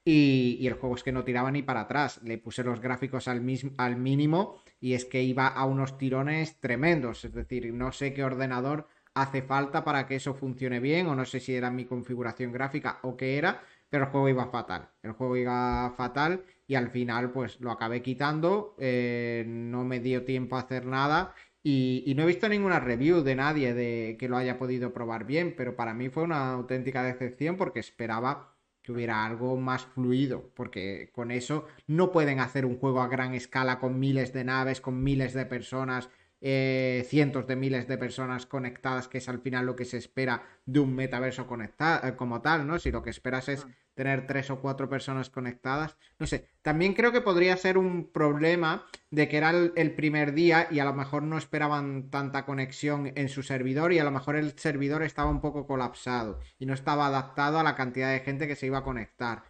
Y, el juego es que no tiraba ni para atrás. Le puse los gráficos al, al mínimo y es que iba a unos tirones tremendos. Es decir, no sé qué ordenador hace falta para que eso funcione bien, o no sé si era mi configuración gráfica o qué era, pero el juego iba fatal. El juego iba fatal y al final pues lo acabé quitando, eh, no me dio tiempo a hacer nada y, no he visto ninguna review de nadie de que lo haya podido probar bien, pero para mí fue una auténtica decepción porque esperaba que hubiera algo más fluido, porque con eso no pueden hacer un juego a gran escala con miles de naves, con miles de personas eh, cientos de miles de personas conectadas, que es al final lo que se espera de un metaverso conectado eh, como tal, ¿no? Si lo que esperas es tener tres o cuatro personas conectadas, no sé, también creo que podría ser un problema de que era el, primer día y a lo mejor no esperaban tanta conexión en su servidor y a lo mejor el servidor estaba un poco colapsado y no estaba adaptado a la cantidad de gente que se iba a conectar.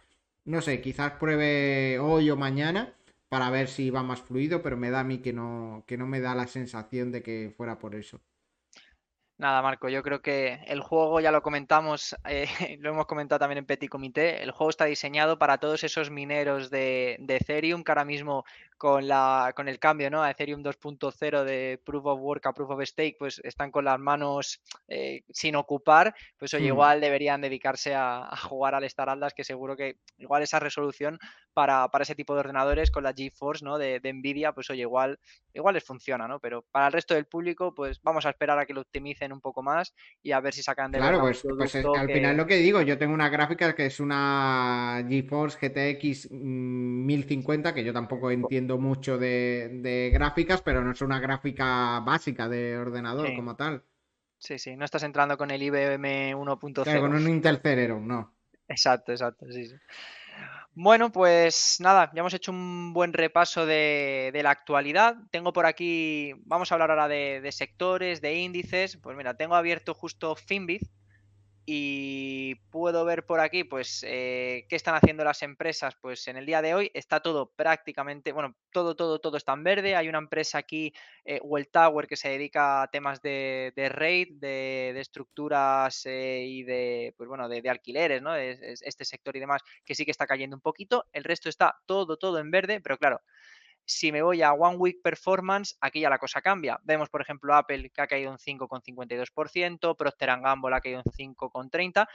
No sé, quizás pruebe hoy o mañana para ver si va más fluido, pero me da a mí que no, que no me da la sensación de que fuera por eso. Nada, Marco, yo creo que el juego, ya lo comentamos, eh, lo hemos comentado también en Petit Comité, el juego está diseñado para todos esos mineros de, Ethereum que ahora mismo con, la, con el cambio ¿no? a Ethereum 2.0 de Proof of Work a Proof of Stake, pues están con las manos eh, sin ocupar, pues oye, hmm. igual deberían dedicarse a, jugar al Star Atlas, que seguro que igual esa resolución para, ese tipo de ordenadores con la GeForce ¿no? de, de Nvidia, pues oye, igual, igual les funciona, ¿no? Pero para el resto del público, pues vamos a esperar a que lo optimicen un poco más y a ver si sacan de Claro, pues, pues al final lo que digo, yo tengo una gráfica que es una GeForce GTX 1050, que yo tampoco entiendo mucho de, gráficas, pero no es una gráfica básica de ordenador como tal. Sí, sí, no estás entrando con el IBM 1.0. con un Intel Celeron, no. Exacto, exacto, sí, sí. Bueno, pues nada, ya hemos hecho un buen repaso de, la actualidad. Tengo por aquí, vamos a hablar ahora de, sectores, de índices. Pues mira, tengo abierto justo Finbit, Y puedo ver por aquí, pues, eh, qué están haciendo las empresas. Pues en el día de hoy está todo prácticamente, bueno, todo, todo, todo está en verde. Hay una empresa aquí, eh, Well Tower, que se dedica a temas de, de RAID, de, estructuras eh, y de, pues bueno, de, de alquileres, ¿no? Es- es- este sector y demás, que sí que está cayendo un poquito. El resto está todo, todo en verde, pero claro, si me voy a One Week Performance, aquí ya la cosa cambia. Vemos, por ejemplo, Apple que ha caído un 5,52%, Procter Gamble ha caído un 5,30%,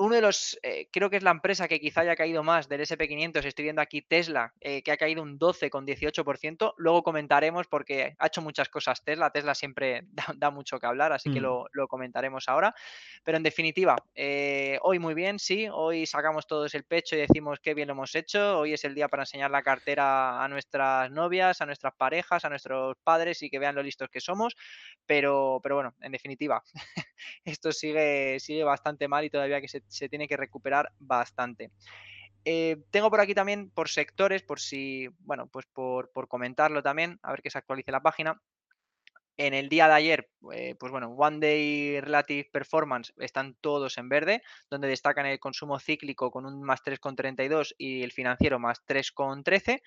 uno de los, eh, creo que es la empresa que quizá haya caído más del SP500, estoy viendo aquí Tesla, eh, que ha caído un 12,18%, luego comentaremos porque ha hecho muchas cosas Tesla, Tesla siempre da, da mucho que hablar, así que Mm. lo, lo comentaremos ahora, pero en definitiva, eh, hoy muy bien, sí, hoy sacamos todos el pecho y decimos qué bien lo hemos hecho, hoy es el día para enseñar la cartera a nuestras novias, a nuestras parejas, a nuestros padres y que vean lo listos que somos, pero, pero bueno, en definitiva, esto sigue, sigue bastante mal y todavía que se, se tiene que recuperar bastante. Eh, tengo por aquí también por sectores, por si, bueno, pues por, por comentarlo también, a ver que se actualice la página. En el día de ayer, eh, pues bueno, One Day Relative Performance están todos en verde, donde destacan el consumo cíclico con un más 3,32 y el financiero más 3,13.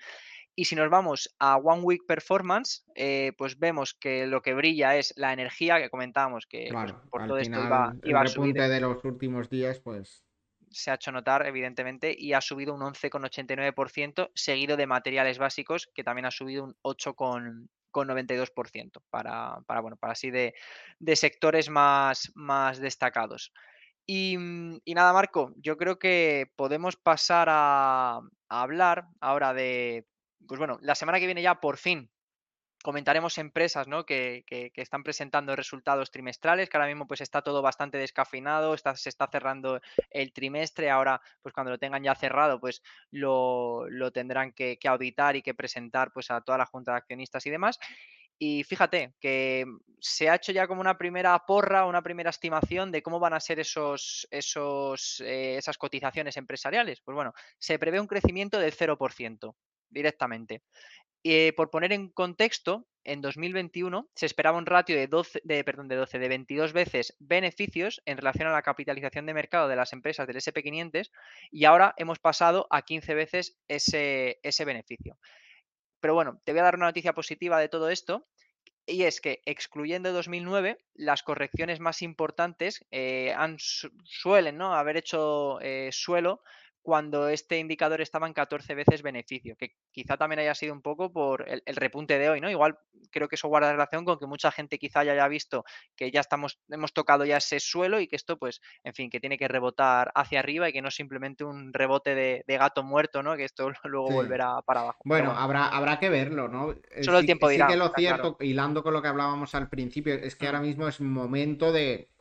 Y si nos vamos a One Week Performance, eh, pues vemos que lo que brilla es la energía que comentábamos, que pues, por todo esto iba, final el iba a subir de los últimos días, pues se ha hecho notar, evidentemente, y ha subido un 11,89%, seguido de materiales básicos, que también ha subido un 8,92% para, para, bueno, para así de, de sectores más, más destacados. Y, mm, y nada, Marco, yo creo que podemos pasar a, a hablar ahora de, pues bueno, la semana que viene ya por fin comentaremos empresas ¿no? que, que- están presentando resultados trimestrales, que ahora mismo pues está todo bastante descafeinado, se está cerrando el trimestre, ahora pues cuando lo tengan ya cerrado pues lo, lo tendrán que, que auditar y que presentar pues a toda la junta de accionistas y demás. Y fíjate que se ha hecho ya como una primera porra, una primera estimación de cómo van a ser esos, esos, eh, esas cotizaciones empresariales. Pues bueno, se prevé un crecimiento del 0% directamente. Eh, por poner en contexto, en 2021 se esperaba un ratio de 12, de, perdón, de 12, de 22 veces beneficios en relación a la capitalización de mercado de las empresas del SP500 y ahora hemos pasado a 15 veces ese, ese beneficio. Pero bueno, te voy a dar una noticia positiva de todo esto y es que excluyendo 2009, las correcciones más importantes eh, han, su- suelen ¿no? haber hecho eh, suelo cuando este indicador estaba en 14 veces beneficio, que quizá también haya sido un poco por el, el repunte de hoy, ¿no? Igual creo que eso guarda relación con que mucha gente quizá ya haya visto que ya estamos, hemos tocado ya ese suelo y que esto, pues, en fin, que tiene que rebotar hacia arriba y que no es simplemente un rebote de, de gato muerto, ¿no? Que esto luego sí. volverá para abajo. Bueno, bueno, habrá, habrá que verlo, ¿no? Eh, solo el sí, tiempo sí dirá, que lo claro. cierto, hilando con lo que hablábamos al principio, es que ahora Mm, mismo es momento de,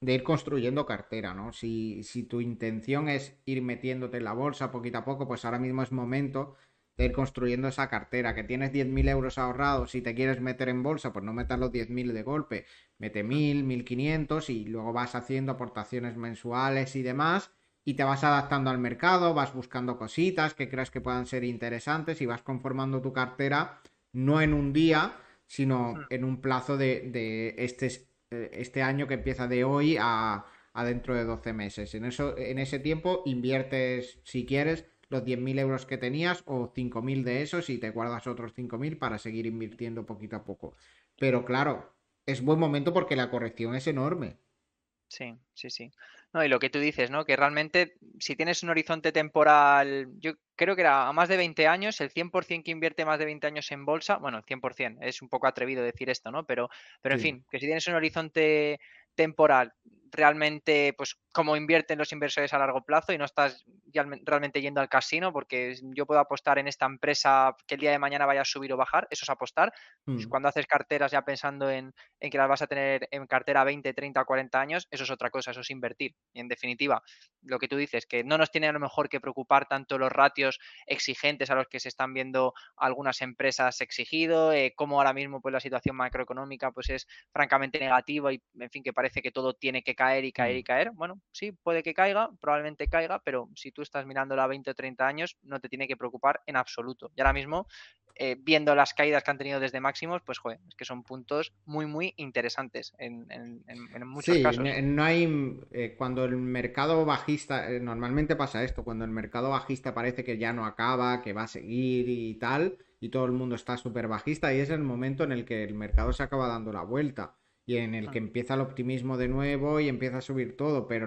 de ir construyendo cartera, ¿no? Si, si tu intención es ir metiéndote en la bolsa poquito a poco, pues ahora mismo es momento de ir construyendo esa cartera. Que tienes 10.000 euros ahorrados, si te quieres meter en bolsa, pues no metas los 10.000 de golpe, mete 1.000, 1.500 y luego vas haciendo aportaciones mensuales y demás. Y te vas adaptando al mercado, vas buscando cositas que creas que puedan ser interesantes y vas conformando tu cartera no en un día, sino en un plazo de, de este, este año que empieza de hoy a, a dentro de 12 meses. En, eso, en ese tiempo inviertes, si quieres, los 10.000 euros que tenías o 5.000 de esos y te guardas otros 5.000 para seguir invirtiendo poquito a poco. Pero claro, es buen momento porque la corrección es enorme. Sí, sí, sí. No, y lo que tú dices, ¿no? Que realmente si tienes un horizonte temporal, yo creo que era a más de 20 años, el 100% que invierte más de 20 años en bolsa, bueno, el 100%, es un poco atrevido decir esto, ¿no? Pero, pero en Sí. fin, que si tienes un horizonte temporal realmente, pues como invierten los inversores a largo plazo y no estás realme- realmente yendo al casino, porque yo puedo apostar en esta empresa que el día de mañana vaya a subir o bajar, eso es apostar. Pues Mm. cuando haces carteras ya pensando en, en que las vas a tener en cartera 20, 30, 40 años, eso es otra cosa, eso es invertir. Y en definitiva, lo que tú dices, que no nos tiene a lo mejor que preocupar tanto los ratios exigentes a los que se están viendo algunas empresas exigido, eh, como ahora mismo pues la situación macroeconómica pues es francamente negativa y en fin que parece que todo tiene que caer y caer y Mm. caer. Bueno, sí, puede que caiga, probablemente caiga, pero si tú estás mirando a 20 o 30 años, no te tiene que preocupar en absoluto. Y ahora mismo eh, viendo las caídas que han tenido desde máximos, pues joder, es que son puntos muy, muy interesantes en, muchos sí, casos. No hay, eh, cuando el mercado bajista, eh, normalmente pasa esto, cuando el mercado bajista parece que ya no acaba, que va a seguir y tal, y todo el mundo está súper bajista, y es el momento en el que el mercado se acaba dando la vuelta y en el que empieza el optimismo de nuevo y empieza a subir todo, pero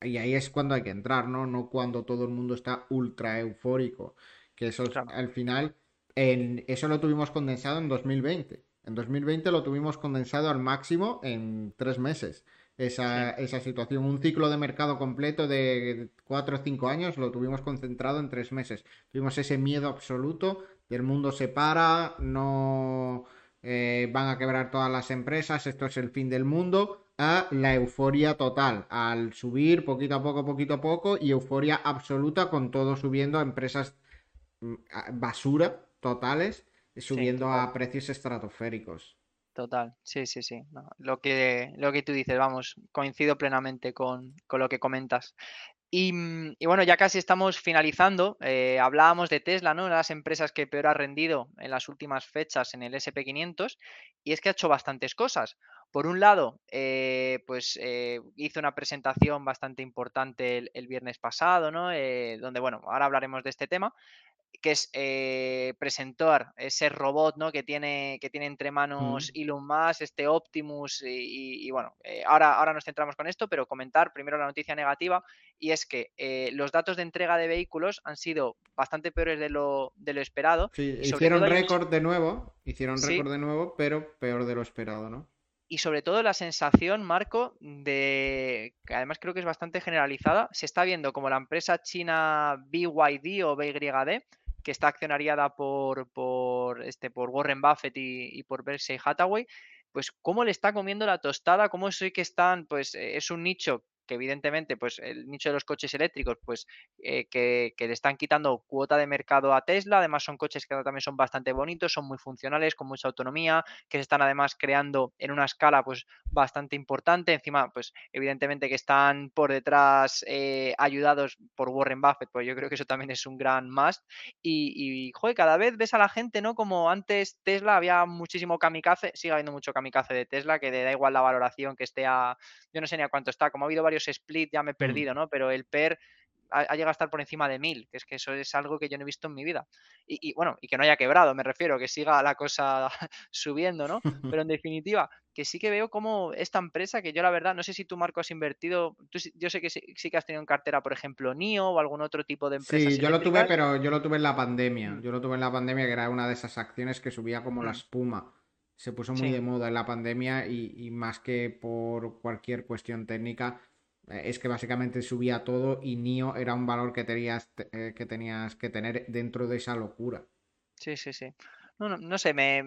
y ahí es cuando hay que entrar, ¿no? No cuando todo el mundo está ultra eufórico, que eso al final en, eso lo tuvimos condensado en 2020. En 2020 lo tuvimos condensado al máximo en tres meses. Esa, esa situación, un ciclo de mercado completo de cuatro o cinco años lo tuvimos concentrado en tres meses. Tuvimos ese miedo absoluto, el mundo se para, no eh, van a quebrar todas las empresas, esto es el fin del mundo, a la euforia total, al subir poquito a poco, poquito a poco y euforia absoluta con todo subiendo a empresas mm, basura totales, subiendo a precios estratosféricos. Total, sí, sí, sí. lo, que, lo que tú dices, vamos, coincido plenamente con, con lo que comentas. Mm, y, bueno, ya casi estamos finalizando. Eh, hablábamos de Tesla, ¿no? Una de las empresas que peor ha rendido en las últimas fechas en el SP500 y es que ha hecho bastantes cosas. Por un lado, eh, pues eh, hizo una presentación bastante importante el, viernes pasado, ¿no? donde, bueno, ahora hablaremos de este tema, que es eh, presentar ese robot ¿no? que, tiene, que tiene entre manos Elon Musk, este Optimus, y, bueno, eh, ahora, ahora nos centramos con esto, pero comentar primero la noticia negativa, y es que eh, los datos de entrega de vehículos han sido bastante peores de lo, de lo esperado. Sí, hicieron récord de nuevo, hicieron récord de nuevo, pero peor de lo esperado, ¿no? y sobre todo la sensación, Marco, de que además creo que es bastante generalizada, se está viendo como la empresa china BYD o BYD que está accionariada por, por, este, por Warren Buffett y, por Berkshire Hathaway, pues cómo le está comiendo la tostada, cómo sé que están, pues eh, es un nicho que evidentemente, pues el nicho de los coches eléctricos, pues eh, que, le están quitando cuota de mercado a Tesla. Además, son coches que también son bastante bonitos, son muy funcionales, con mucha autonomía, que se están además creando en una escala pues bastante importante. Encima, pues evidentemente que están por detrás eh, ayudados por Warren Buffett, pues yo creo que eso también es un gran must. Y, y, cada vez ves a la gente, ¿no? Como antes Tesla había muchísimo kamikaze, sigue habiendo mucho kamikaze de Tesla, que le da igual la valoración que esté a, yo no sé ni a cuánto está, como ha habido varios split, ya me he mm. perdido, ¿no? Pero el PER ha, llegado a estar por encima de mil, que es que eso es algo que yo no he visto en mi vida. Y, bueno, y que no haya quebrado, me refiero, que siga la cosa subiendo, ¿no? Pero en definitiva, que sí que veo como esta empresa, que yo la verdad, no sé si tú, Marco, has invertido, yo sé que sí, que has tenido en cartera, por ejemplo, NIO o algún otro tipo de empresa. Sí, yo lo tuve, pero yo lo tuve en la pandemia. Mm. Yo lo tuve en la pandemia, que era una de esas acciones que subía como la mm. espuma. Se puso muy de moda en la pandemia y más que por cualquier cuestión técnica, es que básicamente subía todo y NIO era un valor que tenías, eh, que tenías que tener dentro de esa locura. Sí, sí, sí. No, no, no sé, me,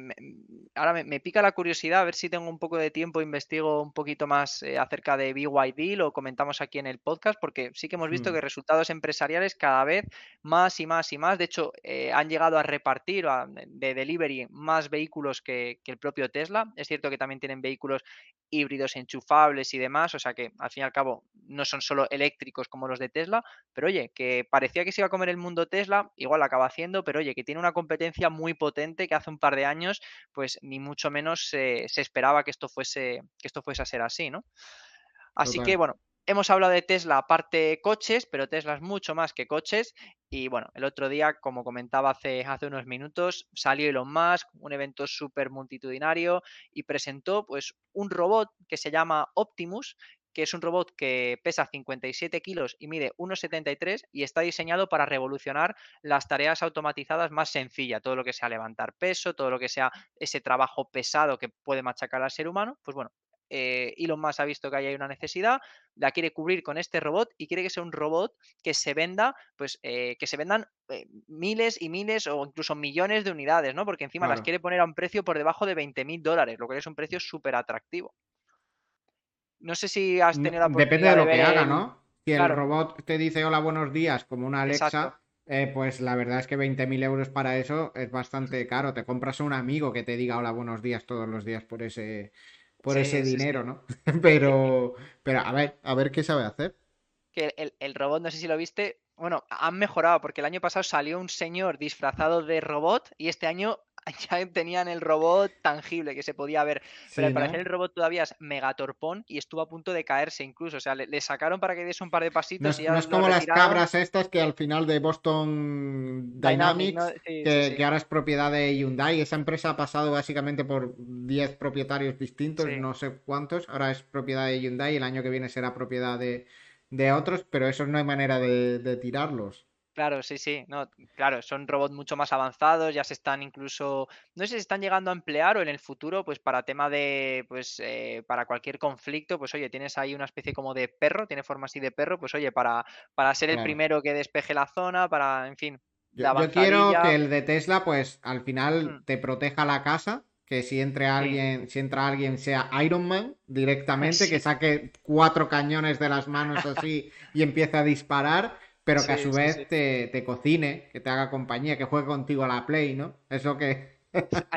ahora me, pica la curiosidad, a ver si tengo un poco de tiempo, investigo un poquito más eh, acerca de BYD, lo comentamos aquí en el podcast, porque sí que hemos visto mm. que resultados empresariales cada vez más y más y más, de hecho, eh, han llegado a repartir de delivery más vehículos que, que, el propio Tesla. Es cierto que también tienen vehículos híbridos enchufables y demás, o sea que al fin y al cabo no son solo eléctricos como los de Tesla, pero oye, que parecía que se iba a comer el mundo Tesla, igual acaba haciendo, pero oye, que tiene una competencia muy potente que hace un par de años, pues ni mucho menos se esperaba que esto fuese, que esto fuese a ser así, ¿no? Así que bueno, hemos hablado de Tesla aparte coches, pero Tesla es mucho más que coches. Y bueno, el otro día, como comentaba hace, hace unos minutos, salió Elon Musk, un evento súper multitudinario, y presentó pues un robot que se llama Optimus, que es un robot que pesa 57 kilos y mide 1,73 y está diseñado para revolucionar las tareas automatizadas más sencillas, todo lo que sea levantar peso, todo lo que sea ese trabajo pesado que puede machacar al ser humano, pues bueno, eh, Elon Musk ha visto que hay una necesidad, la quiere cubrir con este robot y quiere que sea un robot que se venda, pues eh, que se vendan eh, miles y miles o incluso millones de unidades, ¿no? Porque encima las quiere poner a un precio por debajo de 20 mil dólares, lo que es un precio súper atractivo. No sé si has tenido la oportunidad Depende de lo que haga, ¿no? Si el robot te dice hola, buenos días, como una Alexa, eh, pues la verdad es que 20.000 euros para eso es bastante caro. Te compras a un amigo que te diga hola, buenos días todos los días por ese, por ese dinero, ¿no? pero, pero a ver, a ver qué sabe hacer. Que el, el, robot, no sé si lo viste, bueno, han mejorado porque el año pasado salió un señor disfrazado de robot y este año ya tenían el robot tangible que se podía ver. Pero al parecer el robot todavía es megatorpón y estuvo a punto de caerse incluso. O sea, le, sacaron para que diese un par de pasitos no, y ya No es como las cabras estas que al final de Boston Dynamics, que, ahora es propiedad de Hyundai. Esa empresa ha pasado básicamente por 10 propietarios distintos, no sé cuántos. Ahora es propiedad de Hyundai y el año que viene será propiedad de, otros, pero eso no hay manera de tirarlos. Claro, sí, sí, no, claro, son robots mucho más avanzados, ya se están incluso, no sé si están llegando a emplear o en el futuro, pues para tema de, pues eh, para cualquier conflicto, pues oye, tienes ahí una especie como de perro, tiene forma así de perro, pues oye, para, para ser el primero que despeje la zona, para, en fin. Yo, quiero que el de Tesla, pues al final mm. te proteja la casa, que si entre alguien, si entra alguien sea Iron Man directamente, que saque cuatro cañones de las manos así y empiece a disparar pero que a su vez Te, te, cocine, que te haga compañía, que juegue contigo a la Play, ¿no? Eso que,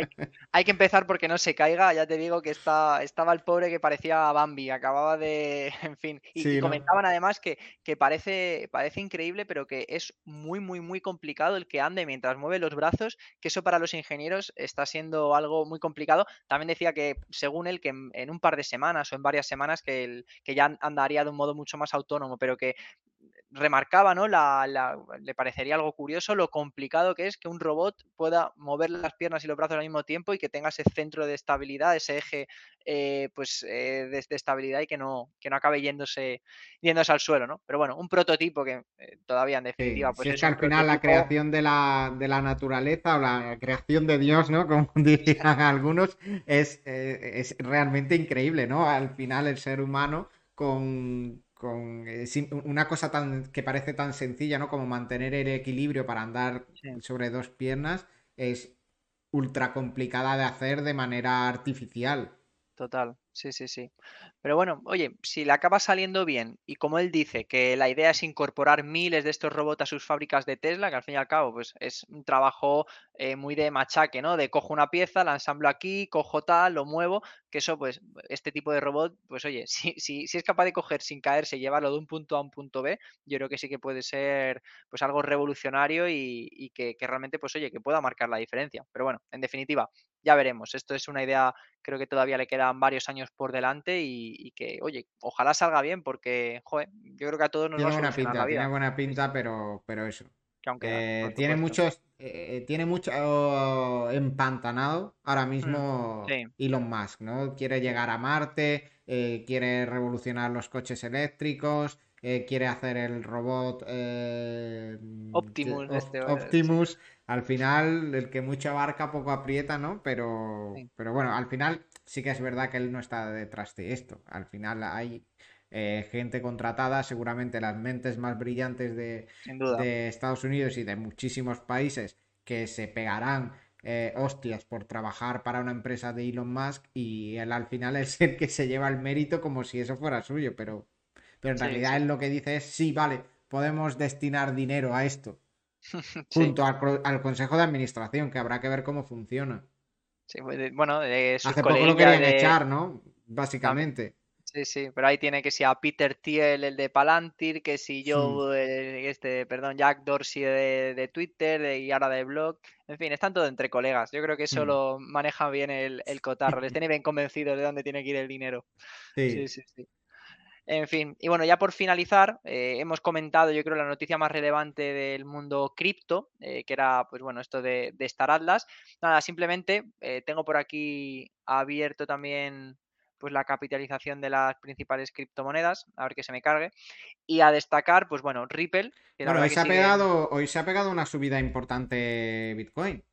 hay, que empezar porque no se caiga. Ya te digo que está, estaba el pobre que parecía Bambi, acababa de. En fin. Y, comentaban además que, parece, parece increíble, pero que es muy, muy, muy complicado el que ande mientras mueve los brazos, que eso para los ingenieros está siendo algo muy complicado. También decía que, según él, que en, un par de semanas o en varias semanas que, el, que ya andaría de un modo mucho más autónomo, pero que remarcaba, ¿no? La, le parecería algo curioso lo complicado que es que un robot pueda mover las piernas y los brazos al mismo tiempo y que tenga ese centro de estabilidad, ese eje eh, pues, eh, de, estabilidad y que no, que no acabe yéndose, yéndose al suelo, ¿no? Pero bueno, un prototipo que eh, todavía en definitiva. pues es, que al final la creación de la, de la naturaleza o la creación de Dios, ¿no? Como dirían algunos, es, es realmente increíble, ¿no? Al final el ser humano con con eh, una cosa tan que parece tan sencilla, ¿no? Como mantener el equilibrio para andar sobre dos piernas es ultra complicada de hacer de manera artificial. Total, sí, sí, sí. Pero bueno, oye, si le acaba saliendo bien y como él dice que la idea es incorporar miles de estos robots a sus fábricas de Tesla, que al fin y al cabo pues es un trabajo eh, muy de machaque, ¿no? De cojo una pieza, la ensamblo aquí, cojo tal, lo muevo, que eso pues este tipo de robot, pues oye, si, si, si es capaz de coger sin caerse y llevarlo de un punto a un punto B, yo creo que sí que puede ser pues algo revolucionario y, y que, que realmente pues oye, que pueda marcar la diferencia. Pero bueno, en definitiva, ya veremos. Esto es una idea, creo que todavía le quedan varios años por delante y, que, oye, ojalá salga bien porque, joder, yo creo que a todos nos tiene va a buena pinta, la vida. Tiene buena pinta, pero, pero eso. Eh, tiene muchos, eh, tiene mucho empantanado ahora mm, mismo Elon Musk, ¿no? Quiere llegar a Marte, eh, quiere revolucionar los coches eléctricos, quiere hacer el robot Optimus, este, Optimus al final el que mucho abarca poco aprieta, ¿no? Pero, pero bueno, al final sí que es verdad que él no está detrás de esto. Al final hay eh, gente contratada, seguramente las mentes más brillantes de, de, Estados Unidos y de muchísimos países que se pegarán eh, hostias por trabajar para una empresa de Elon Musk y él al final es el que se lleva el mérito como si eso fuera suyo, pero, pero en realidad él lo que dice es, sí, vale, podemos destinar dinero a esto junto al, Consejo de Administración, que habrá que ver cómo funciona. Sí, pues, bueno, Hace poco lo querían echar, ¿no? Básicamente. Sí, sí, pero ahí tiene que si a Peter Thiel, el de Palantir, que si yo, este, perdón, Jack Dorsey de, Twitter y ahora de Blog. En fin, están todos entre colegas. Yo creo que eso hmm. lo maneja bien el, el cotarro. Les tiene bien convencidos de dónde tiene que ir el dinero. sí, sí. sí. En fin, y bueno, ya por finalizar, eh, hemos comentado, yo creo, la noticia más relevante del mundo cripto, eh, que era, pues bueno, esto de, Star Atlas. Nada, simplemente eh, tengo por aquí abierto también pues la capitalización de las principales criptomonedas, a ver que se me cargue. Y a destacar, pues bueno, Ripple. bueno, hoy se, ha pegado, hoy se ha pegado una subida importante Bitcoin.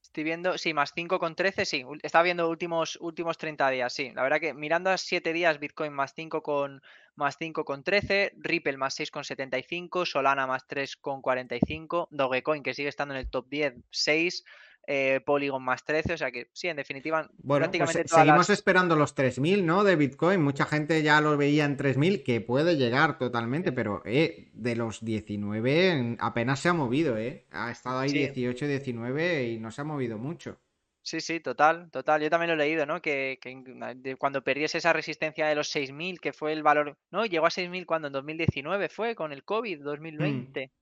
Estoy viendo, sí, más 5,13, sí. Estaba viendo últimos, últimos 30 días, sí. La verdad que mirando a 7 días, Bitcoin más 5 con más 5,13, Ripple más 6,75, Solana más 3,45, Dogecoin que sigue estando en el top 10, 6, eh, Polygon más 13, o sea que sí, en definitiva, bueno, pues seguimos esperando los 3.000, ¿no? De Bitcoin, mucha gente ya lo veía en 3.000, que puede llegar totalmente, pero eh, de los 19 apenas se ha movido, ¿eh? Ha estado ahí 18, 19 y no se ha movido mucho. Sí, sí, total, total. Yo también lo he leído, ¿no? Que, que cuando perdiese esa resistencia de los 6.000, que fue el valor, ¿no? Llegó a 6.000 cuando en 2019 fue, con el COVID, 2020. Mm.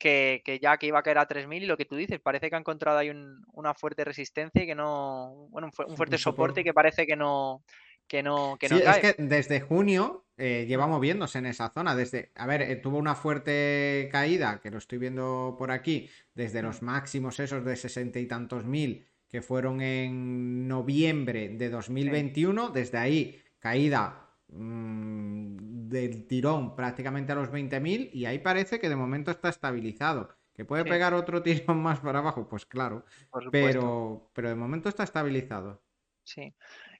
Que, que, ya que iba a caer a 3.000 y lo que tú dices, parece que ha encontrado ahí una fuerte resistencia y que no, bueno, un, fuerte soporte y que parece que no, que no, que sí, es que desde junio eh, lleva moviéndose en esa zona. Desde, a ver, eh, tuvo una fuerte caída, que lo estoy viendo por aquí, desde los máximos esos de sesenta y tantos mil que fueron en noviembre de 2021. Desde ahí, caída mm, del tirón prácticamente a los 20.000 y ahí parece que de momento está estabilizado. ¿Que puede pegar otro tirón más para abajo? Pues claro. Pero, pero de momento está estabilizado. Sí.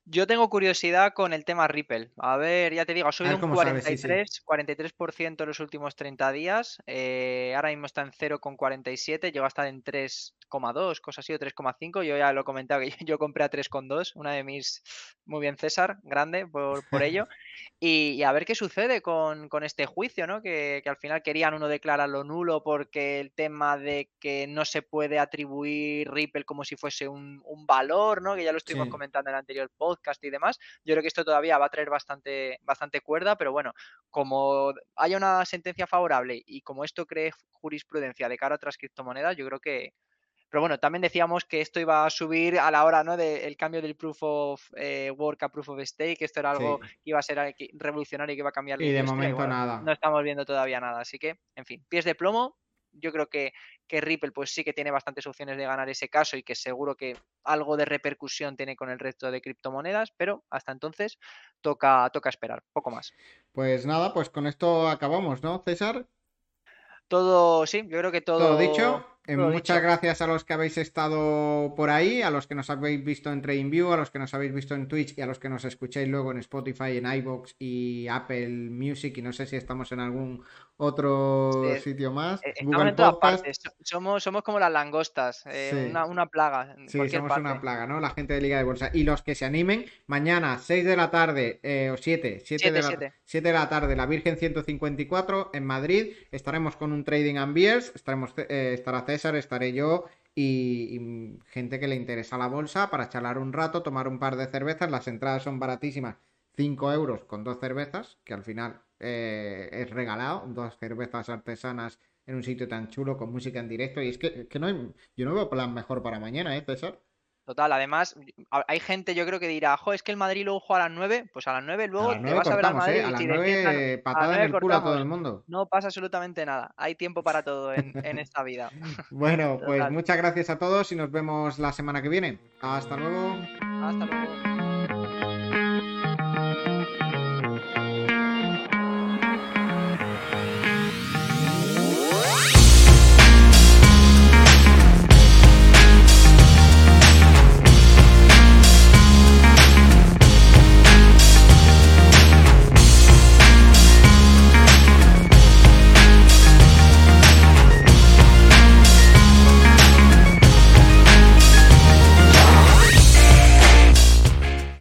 Yo tengo curiosidad con el tema Ripple. A ver, ya te digo, ha subido un 43, 43% en los últimos 30 días. Eh, ahora mismo está en 0,47, llegó a estar en 3, 3,2, cosas así, o 3,5. Yo ya lo he comentado que yo compré a 3,2, una de mis, muy bien César, grande por, por ello. Y, a ver qué sucede con, con este juicio, ¿no? Que, que, al final querían uno declararlo nulo porque el tema de que no se puede atribuir Ripple como si fuese un, un valor, ¿no? Que ya lo estuvimos comentando en el anterior podcast y demás. Yo creo que esto todavía va a traer bastante, bastante cuerda, pero bueno, como haya una sentencia favorable y como esto cree jurisprudencia de cara a otras criptomonedas, yo creo que, pero bueno, también decíamos que esto iba a subir a la hora ¿no? del cambio del proof of eh, work a proof of stake, que esto era algo que iba a ser revolucionario y que iba a cambiar Y de momento nada. No estamos viendo todavía nada. Así que, en fin, pies de plomo. Yo creo que, que Ripple pues sí que tiene bastantes opciones de ganar ese caso y que seguro que algo de repercusión tiene con el resto de criptomonedas, pero hasta entonces toca, toca esperar, poco más. Pues nada, pues con esto acabamos, ¿no, César? Todo, sí, yo creo que todo. Todo dicho. Eh, muchas gracias a los que habéis estado por ahí, a los que nos habéis visto en TradingView, a los que nos habéis visto en Twitch y a los que nos escuchéis luego en Spotify, en iBox y Apple Music. Y no sé si estamos en algún otro sitio más. Eh, Google Podcast. Somos, somos como las langostas, eh, una, plaga. sí, somos una plaga, ¿no? La gente de Liga de Bolsa. Y los que se animen, mañana, 6 de la tarde o 7, 7, de la, 7 de la tarde, la Virgen 154 en Madrid. Estaremos con un Trading and Beers. Estaremos, estará César estaré yo y, gente que le interesa la bolsa para charlar un rato, tomar un par de cervezas. Las entradas son baratísimas, 5 euros con dos cervezas, que al final eh, es regalado, dos cervezas artesanas en un sitio tan chulo con música en directo. Y es que, no yo no veo plan mejor para mañana, ¿eh, César? Total, además, hay gente yo creo que dirá, jo, es que el Madrid luego juega a las 9, pues a las 9 luego te vas a ver al Madrid ¿eh? a las 9 patada en el culo a todo el mundo. No pasa absolutamente nada, hay tiempo para todo en, en esta vida. bueno, pues muchas gracias a todos y nos vemos la semana que viene. Hasta luego. Hasta luego.